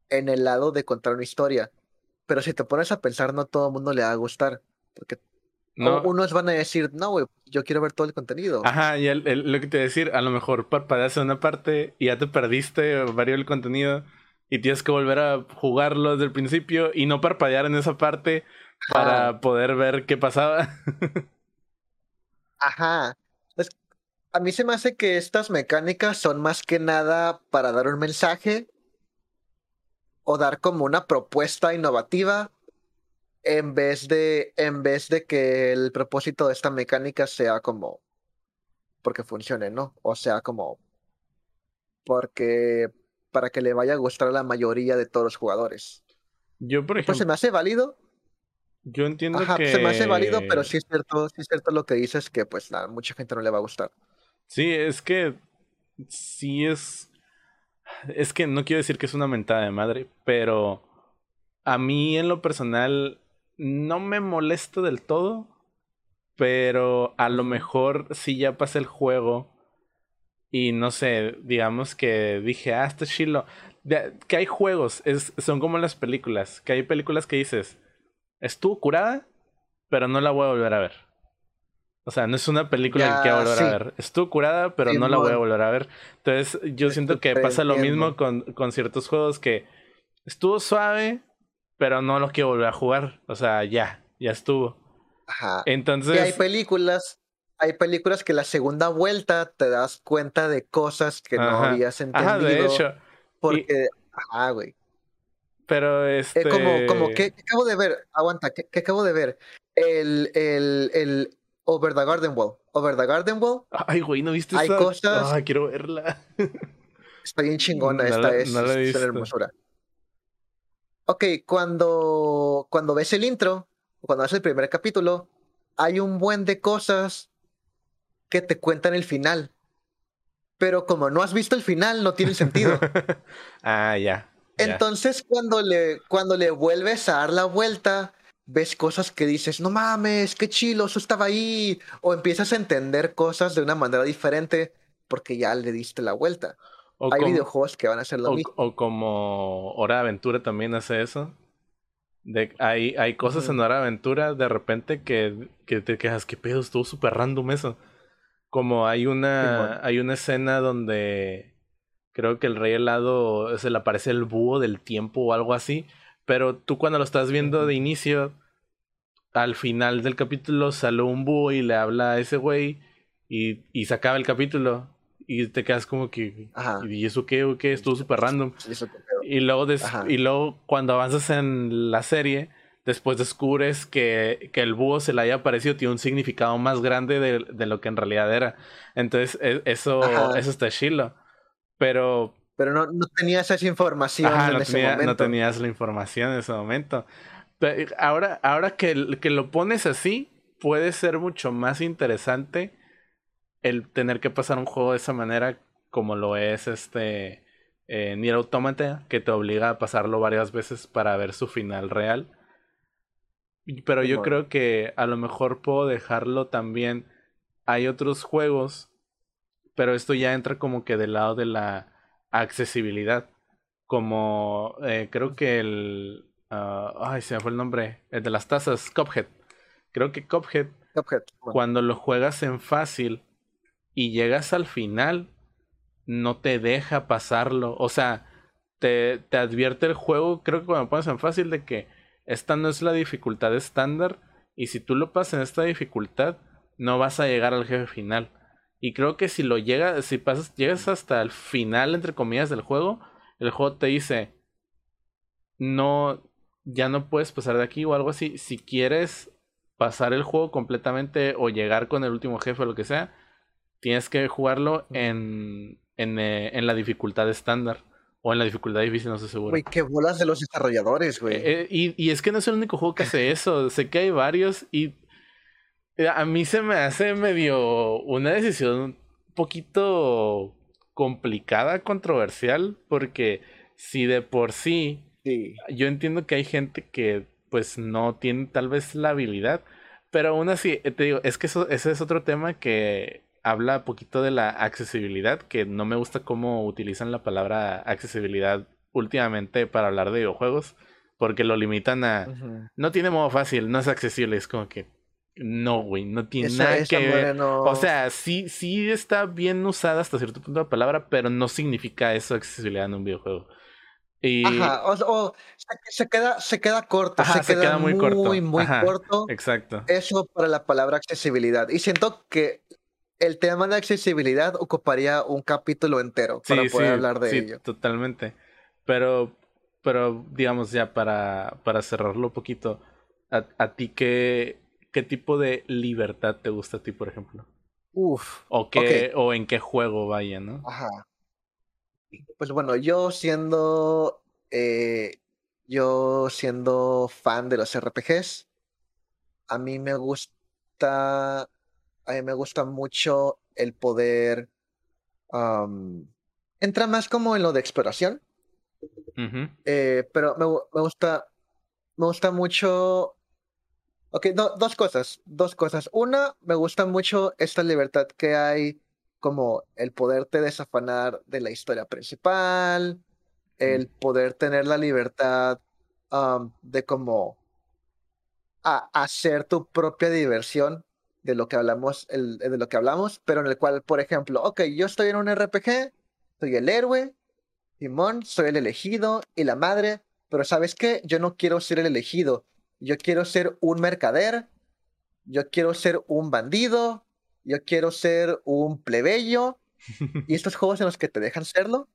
en el lado de contar una historia. Pero si te pones a pensar, no todo el mundo le va a gustar. Porque unos van a decir, no, güey, yo quiero ver todo el contenido. Ajá, y lo que te voy a decir, a lo mejor parpadeas en una parte y ya te perdiste varios el contenido y tienes que volver a jugarlo desde el principio y no parpadear en esa parte para poder ver qué pasaba. Ajá. a mí se me hace que estas mecánicas son más que nada para dar un mensaje o dar como una propuesta innovativa en vez de en vez de que el propósito de esta mecánica sea como porque funcione, ¿no? O sea, como porque para que le vaya a gustar a la mayoría de todos los jugadores. Yo, por ejemplo. Pues se me hace válido. Yo entiendo que. Se me hace válido, pero sí es cierto, sí es cierto lo que dices que, pues, nada, mucha gente no le va a gustar. Sí, es que. Sí es. Es que no quiero decir que es una mentada de madre, pero. A mí, en lo personal, no me molesto del todo, pero a lo mejor si ya pasé el juego y no sé, digamos que dije, ah, este chilo, que hay juegos, es, son como las películas, que hay películas que dices, estuvo curada, pero no la voy a volver a ver. O sea, no es una película que voy a volver a ver. Estuvo curada, pero no la voy a volver a ver. Entonces, yo siento que pasa lo mismo con, con ciertos juegos que estuvo suave, pero no lo quiero volver a jugar. O sea, ya, ya estuvo. Ajá. Entonces. Y hay películas, hay películas que la segunda vuelta te das cuenta de cosas que no habías entendido. Ajá, de hecho. Porque, ajá, güey. Pero este. Eh, como, como, ¿qué, acabo de ver? Aguanta, ¿qué, acabo de ver? El, el, el Over the Garden Wall. Over the Garden Wall. Ay, güey, ¿no viste Hay cosas. Ah, quiero verla. Está bien chingona, esta es, no es hermosura. Ok, cuando, cuando ves el intro, cuando ves el primer capítulo, hay un buen de cosas que te cuentan el final. Pero como no has visto el final, no tiene sentido. ah, ya. Entonces, cuando le, cuando le vuelves a dar la vuelta, ves cosas que dices, no mames, qué chilo, eso estaba ahí. O empiezas a entender cosas de una manera diferente porque ya le diste la vuelta. hay videojuegos que van a hacer lo mismo. O como Hora de Aventura también hace eso. De, hay, hay cosas en Hora de Aventura de repente que, que te quejas, qué pedo, estuvo súper random eso. Como hay una, hay una escena donde creo que el rey helado se le aparece el búho del tiempo o algo así. Pero tú cuando lo estás viendo de inicio, al final del capítulo sale un búho y le habla a ese güey y, y se acaba el capítulo. Y te quedas como que. ¿Y eso qué? ¿Qué? Estuvo súper random. Y luego, y luego, cuando avanzas en la serie, después descubres que, que, el búho se le haya aparecido tiene un significado más grande de, de lo que en realidad era. Entonces, e, eso, eso está chilo. Pero. Pero no, no tenías esa información en no ese momento. No tenías la información en ese momento. ahora, ahora que, que lo pones así, puede ser mucho más interesante el tener que pasar un juego de esa manera como lo es este eh, Nier Automata, que te obliga a pasarlo varias veces para ver su final real. Pero yo creo que a lo mejor puedo dejarlo también. Hay otros juegos, pero esto ya entra como que del lado de la accesibilidad. Como eh, creo que el... Ah, ay, se me fue el nombre. El de las tazas, Cuphead. Creo que Cuphead, cuando lo juegas en fácil, y llegas al final, no te deja pasarlo. O sea, te, te advierte el juego, creo que cuando pones en fácil, de que esta no es la dificultad estándar. Y si tú lo pasas en esta dificultad, no vas a llegar al jefe final. Y creo que si lo llegas, si pasas, llegas hasta el final, entre comillas, del juego, el juego te dice, no, ya no puedes pasar de aquí o algo así. Si quieres pasar el juego completamente o llegar con el último jefe o lo que sea, tienes que jugarlo en, en, eh, en la dificultad estándar. O en la dificultad difícil, no sé seguro. Güey, qué bolas de los desarrolladores, güey. Eh, y, y, es que no es el único juego que hace eso. sé que hay varios y a mí se me hace medio una decisión un poquito complicada, controversial, porque si de por sí, sí, yo entiendo que hay gente que pues no tiene tal vez la habilidad, pero aún así, te digo, es que eso, ese es otro tema que habla poquito de la accesibilidad, que no me gusta cómo utilizan la palabra accesibilidad últimamente para hablar de videojuegos, porque lo limitan a... No tiene modo fácil, no es accesible, es como que... No, güey, no tiene nada que ver. O sea, sí, sí está bien usada hasta cierto punto la palabra, pero no significa eso accesibilidad en un videojuego. Y... Ajá, o, se, queda, se queda corto, se, queda, muy, corto. Muy, muy corto. Exacto. Eso para la palabra accesibilidad. Y siento que el tema de accesibilidad ocuparía un capítulo entero para poder hablar de ello. Totalmente. Pero, pero digamos ya para, para cerrarlo un poquito, ¿a, ti qué, qué tipo de libertad te gusta a ti, por ejemplo? Uf. O, qué, o en qué juego vaya, ¿no? Ajá. Pues bueno, yo siendo. Eh, yo siendo fan de los RPGs, a mí me gusta a mí me gusta mucho el poder. entra más como en lo de exploración. Eh, pero me, me, gusta. Me gusta mucho. Ok, dos cosas. Dos cosas. Una, me gusta mucho esta libertad que hay, como el poderte desafanar de la historia principal. el poder tener la libertad um, de como a hacer tu propia diversión de lo que hablamos, el, de lo que hablamos, pero en el cual, por ejemplo, ok, yo estoy en un RPG, soy el héroe, Simón, soy el elegido y la madre, pero ¿sabes qué? Yo no quiero ser el elegido, yo quiero ser un mercader, yo quiero ser un bandido, yo quiero ser un plebeyo, y estos juegos en los que te dejan serlo,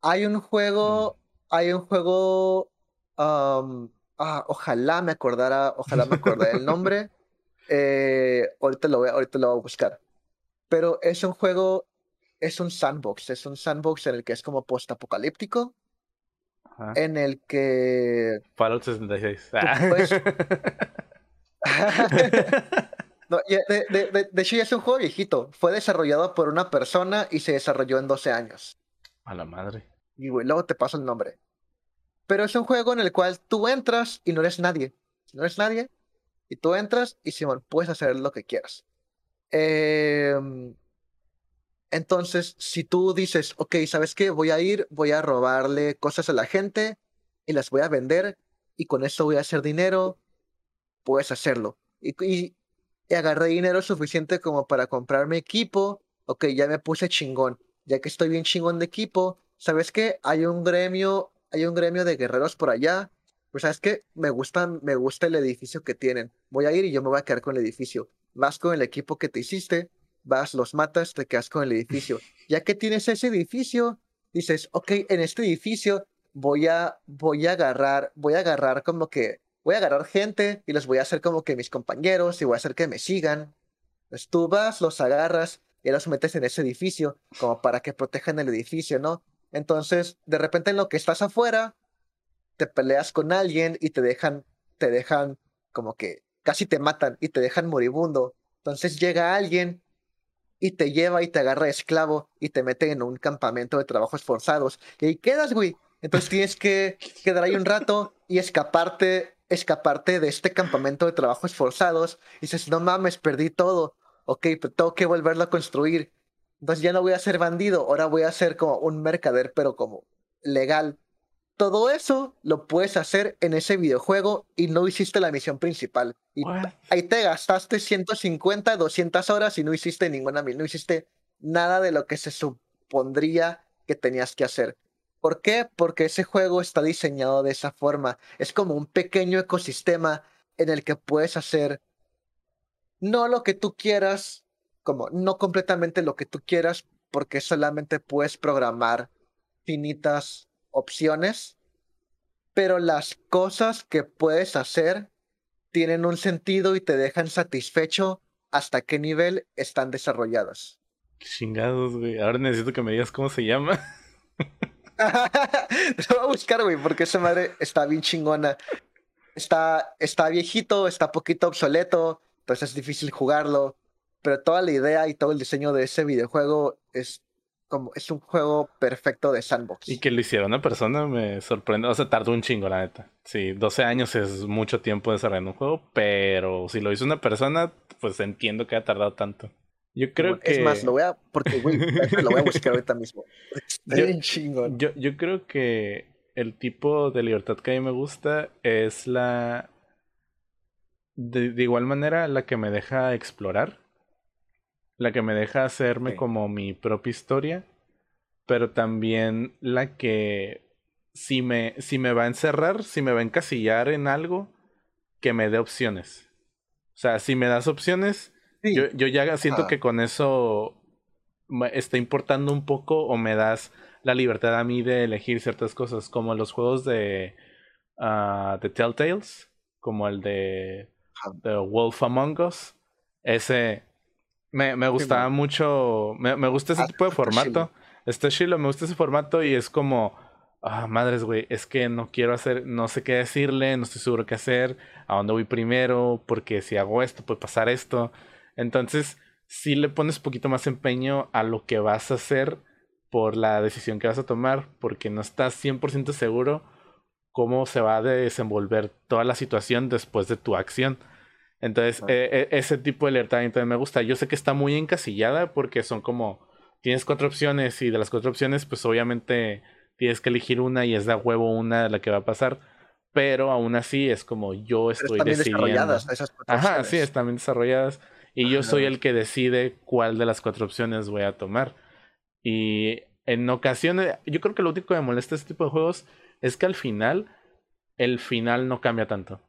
hay un juego, hay un juego, um, ah, ojalá me acordara, ojalá me acordara el nombre. Eh, ahorita, lo voy, ahorita lo voy a buscar. Pero es un juego, es un sandbox, es un sandbox en el que es como post-apocalíptico. En el que. Fallout 66. de, de, hecho, ya es un juego viejito. Fue desarrollado por una persona y se desarrolló en 12 años. A la madre. Y luego te paso el nombre. Pero es un juego en el cual tú entras y no eres nadie. No eres nadie. Y tú entras y Simón, puedes hacer lo que quieras. Em, entonces, si tú dices, ok, ¿sabes qué? Voy a ir, voy a robarle cosas a la gente y las voy a vender y con eso voy a hacer dinero, puedes hacerlo. y, agarré dinero suficiente como para comprarme equipo. Ok, ya me puse chingón. Ya que estoy bien chingón de equipo, ¿sabes qué? Hay un gremio, hay un gremio de guerreros por allá. Pues sabes qué? Me gusta, me gusta el edificio que tienen. Voy a ir y yo me voy a quedar con el edificio. Vas con el equipo que te hiciste, vas, los matas, te quedas con el edificio. Ya que tienes ese edificio, dices, ok, en este edificio voy a, voy a agarrar, voy a agarrar como que voy a agarrar gente y los voy a hacer como que mis compañeros y voy a hacer que me sigan. Pues tú vas, los agarras y los metes en ese edificio como para que protejan el edificio, ¿no? Entonces, de repente en lo que estás afuera, te peleas con alguien y te dejan, te dejan como que casi te matan y te dejan moribundo. Entonces llega alguien y te lleva y te agarra esclavo y te mete en un campamento de trabajos forzados. Y ahí quedas, güey. Entonces tienes que quedar ahí un rato y escaparte escaparte de este campamento de trabajos forzados y dices, no mames, perdí todo. Ok, pero tengo que volverlo a construir. Entonces ya no voy a ser bandido, ahora voy a ser como un mercader, pero como legal. Todo eso lo puedes hacer en ese videojuego y no hiciste la misión principal. Y ahí te gastaste 150, 200 horas y no hiciste ninguna, no hiciste nada de lo que se supondría que tenías que hacer. ¿Por qué? Porque ese juego está diseñado de esa forma. Es como un pequeño ecosistema en el que puedes hacer no lo que tú quieras, como no completamente lo que tú quieras, porque solamente puedes programar finitas opciones, pero las cosas que puedes hacer tienen un sentido y te dejan satisfecho hasta qué nivel están desarrolladas. Chingados, güey. Ahora necesito que me digas cómo se llama. Lo voy a buscar, güey, porque esa madre está bien chingona. Está, está viejito, está poquito obsoleto, pues es difícil jugarlo. Pero toda la idea y todo el diseño de ese videojuego es como es un juego perfecto de sandbox. Y que lo hiciera una persona me sorprende. O sea, tardó un chingo, la neta. Sí, 12 años es mucho tiempo desarrollando un juego, pero si lo hizo una persona, pues entiendo que ha tardado tanto. Yo creo que. Es más, lo voy a. Porque, güey, lo voy a buscar ahorita mismo. yo, bien chingón. Yo, yo creo que el tipo de libertad que a mí me gusta es la. De, igual manera, la que me deja explorar. La que me deja hacerme como mi propia historia. Pero también la que. Si me, si me va a encerrar, si me va a encasillar en algo, que me dé opciones. O sea, si me das opciones yo, yo, ya siento que con eso me está importando un poco o me das la libertad a mí de elegir ciertas cosas, como los juegos de, uh, de Telltales, como el de The Wolf Among Us. Ese me, me gustaba mucho, me, me, gusta ese ah, tipo de formato. Este Shiloh, me gusta ese formato y es como, ah, madres, güey, es que no quiero hacer, no sé qué decirle, no estoy seguro qué hacer, a dónde voy primero, porque si hago esto puede pasar esto. Entonces, si le pones un poquito más empeño a lo que vas a hacer por la decisión que vas a tomar, porque no estás 100% seguro cómo se va a desenvolver toda la situación después de tu acción. Entonces, e, e, ese tipo de libertad también me gusta. Yo sé que está muy encasillada porque son como, tienes cuatro opciones y de las cuatro opciones, pues obviamente tienes que elegir una y es de huevo una la que va a pasar. Pero aún así es como yo estoy están bien decidiendo. desarrolladas esas cuatro Ajá, opciones. sí, están bien desarrolladas. Y yo soy el que decide cuál de las cuatro opciones voy a tomar. Y en ocasiones, yo creo que lo único que me molesta este tipo de juegos es que al final, el final no cambia tanto.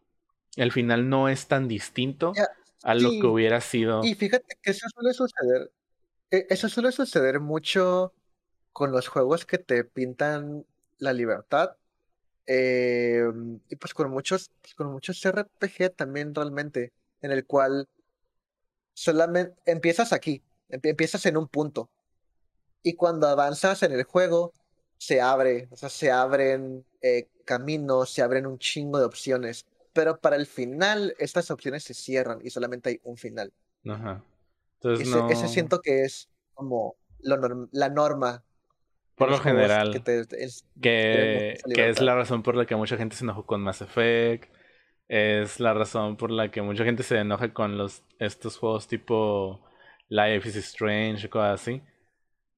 El final no es tan distinto a lo sí. que hubiera sido. Y fíjate que eso suele suceder. e- Eso suele suceder mucho con los juegos que te pintan la libertad. eh, y pues con muchos, con muchos RPG también realmente, en el cual solamente empiezas aquí, empie- empiezas en un punto. Y cuando avanzas en el juego, se abre, o sea, se abren eh, caminos, se abren un chingo de opciones. Pero para el final, estas opciones se cierran y solamente hay un final. Ajá. Entonces Ese, no. ese siento que es como lo norm- la norma. Por lo general. que te- es- que, que es la razón por la que mucha gente se enojó con Mass Effect. Es la razón por la que mucha gente se enoja con los estos juegos tipo Life is Strange y cosas así.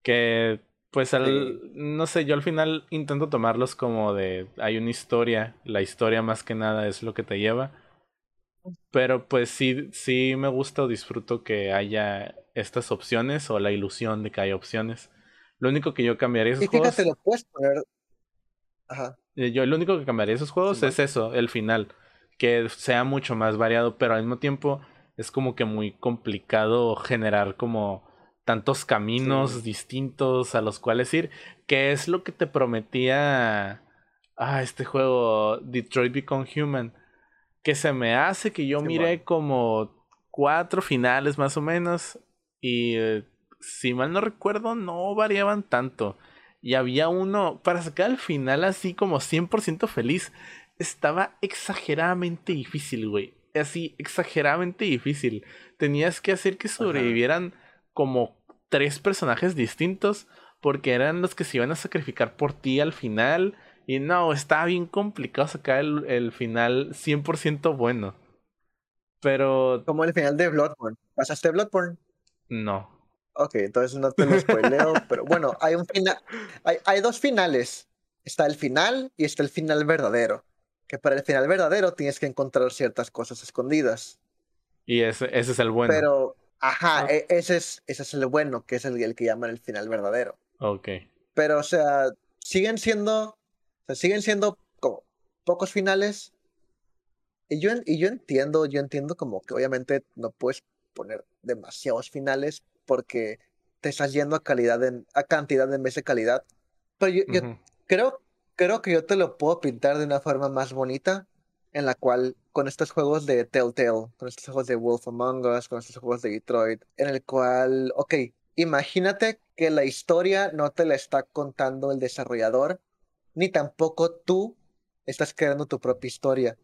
Que pues al, Sí. no sé, yo al final intento tomarlos como de hay una historia, la historia más que nada es lo que te lleva. Pero pues sí, sí me gusta o disfruto que haya estas opciones o la ilusión de que haya opciones. Lo único que yo cambiaría esos Y fíjate, juegos lo puedes poner. Ajá. eh, Yo lo único que cambiaría esos juegos es eso, el final. Que sea mucho más variado, pero al mismo tiempo es como que muy complicado generar como tantos caminos Sí. distintos a los cuales ir. Que es lo que te prometía ah, este juego Detroit Become Human. Que se me hace que yo Simón. miré como cuatro finales más o menos. Y eh, si mal no recuerdo, no variaban tanto. Y había uno, para sacar al final así como 100% feliz, estaba exageradamente difícil, güey. Así, exageradamente difícil. Tenías que hacer que sobrevivieran como tres personajes distintos, porque eran los que se iban a sacrificar por ti al final. Y no, estaba bien complicado sacar el, el final 100% bueno. Pero Como el final de Bloodborne. ¿Pasaste Bloodborne? no. Ok, entonces no te lo spoileo, pero bueno, hay un final, hay, hay dos finales. Está el final y está el final verdadero. Que para el final verdadero tienes que encontrar ciertas cosas escondidas. Y ese, ese es el bueno. Pero, ajá, Ah. e- ese es, ese es el bueno, que es el, el que llaman el final verdadero. Ok. Pero, o sea, siguen siendo, o sea, siguen siendo como pocos finales. Y yo, y yo entiendo, yo entiendo como que obviamente no puedes poner demasiados finales porque te estás yendo a calidad en, a cantidad en vez de calidad. Pero yo, yo creo, creo que yo te lo puedo pintar de una forma más bonita, en la cual con estos juegos de Telltale, con estos juegos de Wolf Among Us, con estos juegos de Detroit, en el cual, ok, imagínate que la historia no te la está contando el desarrollador, ni tampoco tú estás creando tu propia historia.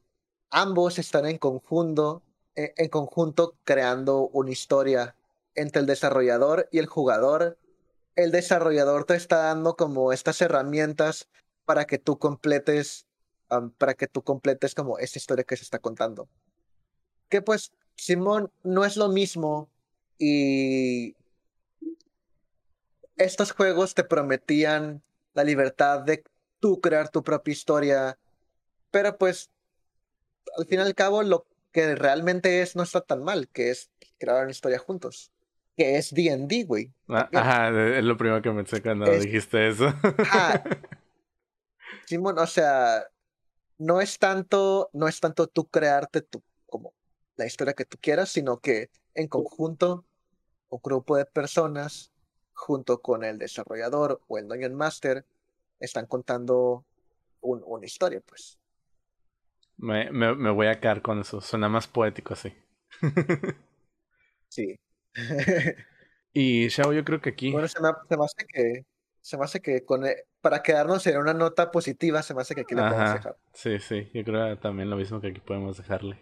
Ambos están en conjunto, en, en conjunto creando una historia entre el desarrollador y el jugador. El desarrollador te está dando como estas herramientas para que tú completes, um, para que tú completes como esta historia que se está contando. Que pues, Simón, no es lo mismo y estos juegos te prometían la libertad de tú crear tu propia historia, pero pues al fin y al cabo lo que realmente es no está tan mal, que es crear una historia juntos, que es D&D, güey. Ah. Ajá, es lo primero que pensé cuando Es- dijiste eso. Ajá. Simón, o sea, no es tanto, no es tanto tú crearte tu, como la historia que tú quieras, sino que en conjunto, un grupo de personas, junto con el desarrollador o el Dungeon Master, están contando un- una historia, pues. me, me, me voy a quedar con eso. Suena más poético así. Sí. Y Shao, yo creo que aquí. Bueno, se me, se me hace que, se me hace que con, e- para quedarnos en una nota positiva, se me hace que aquí le podemos dejar. Sí, sí. Yo creo también lo mismo que aquí podemos dejarle.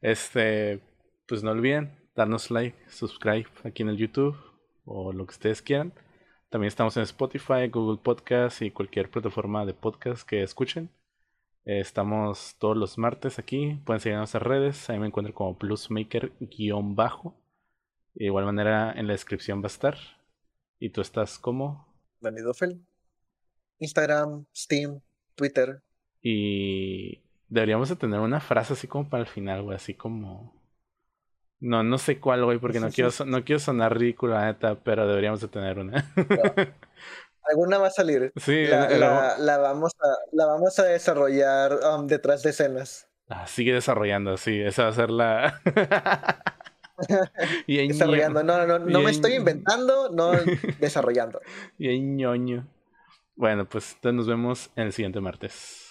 Este. Pues no olviden darnos like, subscribe aquí en el YouTube o lo que ustedes quieran. También estamos en Spotify, Google Podcast y cualquier plataforma de podcast que escuchen. Eh, Estamos todos los martes aquí. Pueden seguir en nuestras redes. Ahí me encuentro como plusmaker-bajo. De igual manera en la descripción va a estar. Y tú estás como. Danny Duffel. Instagram, Steam, Twitter. Y deberíamos de tener una frase así como para el final, güey, así como... No, no sé cuál, güey, porque no quiero, no quiero sonar ridículo, la neta, pero deberíamos de tener una. Alguna va a salir. Sí, La, la- la vamos, a, la vamos a desarrollar um, detrás de escenas. Ah, sigue desarrollando, sí, esa va a ser la... y Desarrollando. No, no, no, no me estoy inventando, no desarrollando. Y ñoño. Bueno, pues entonces nos vemos en el siguiente martes.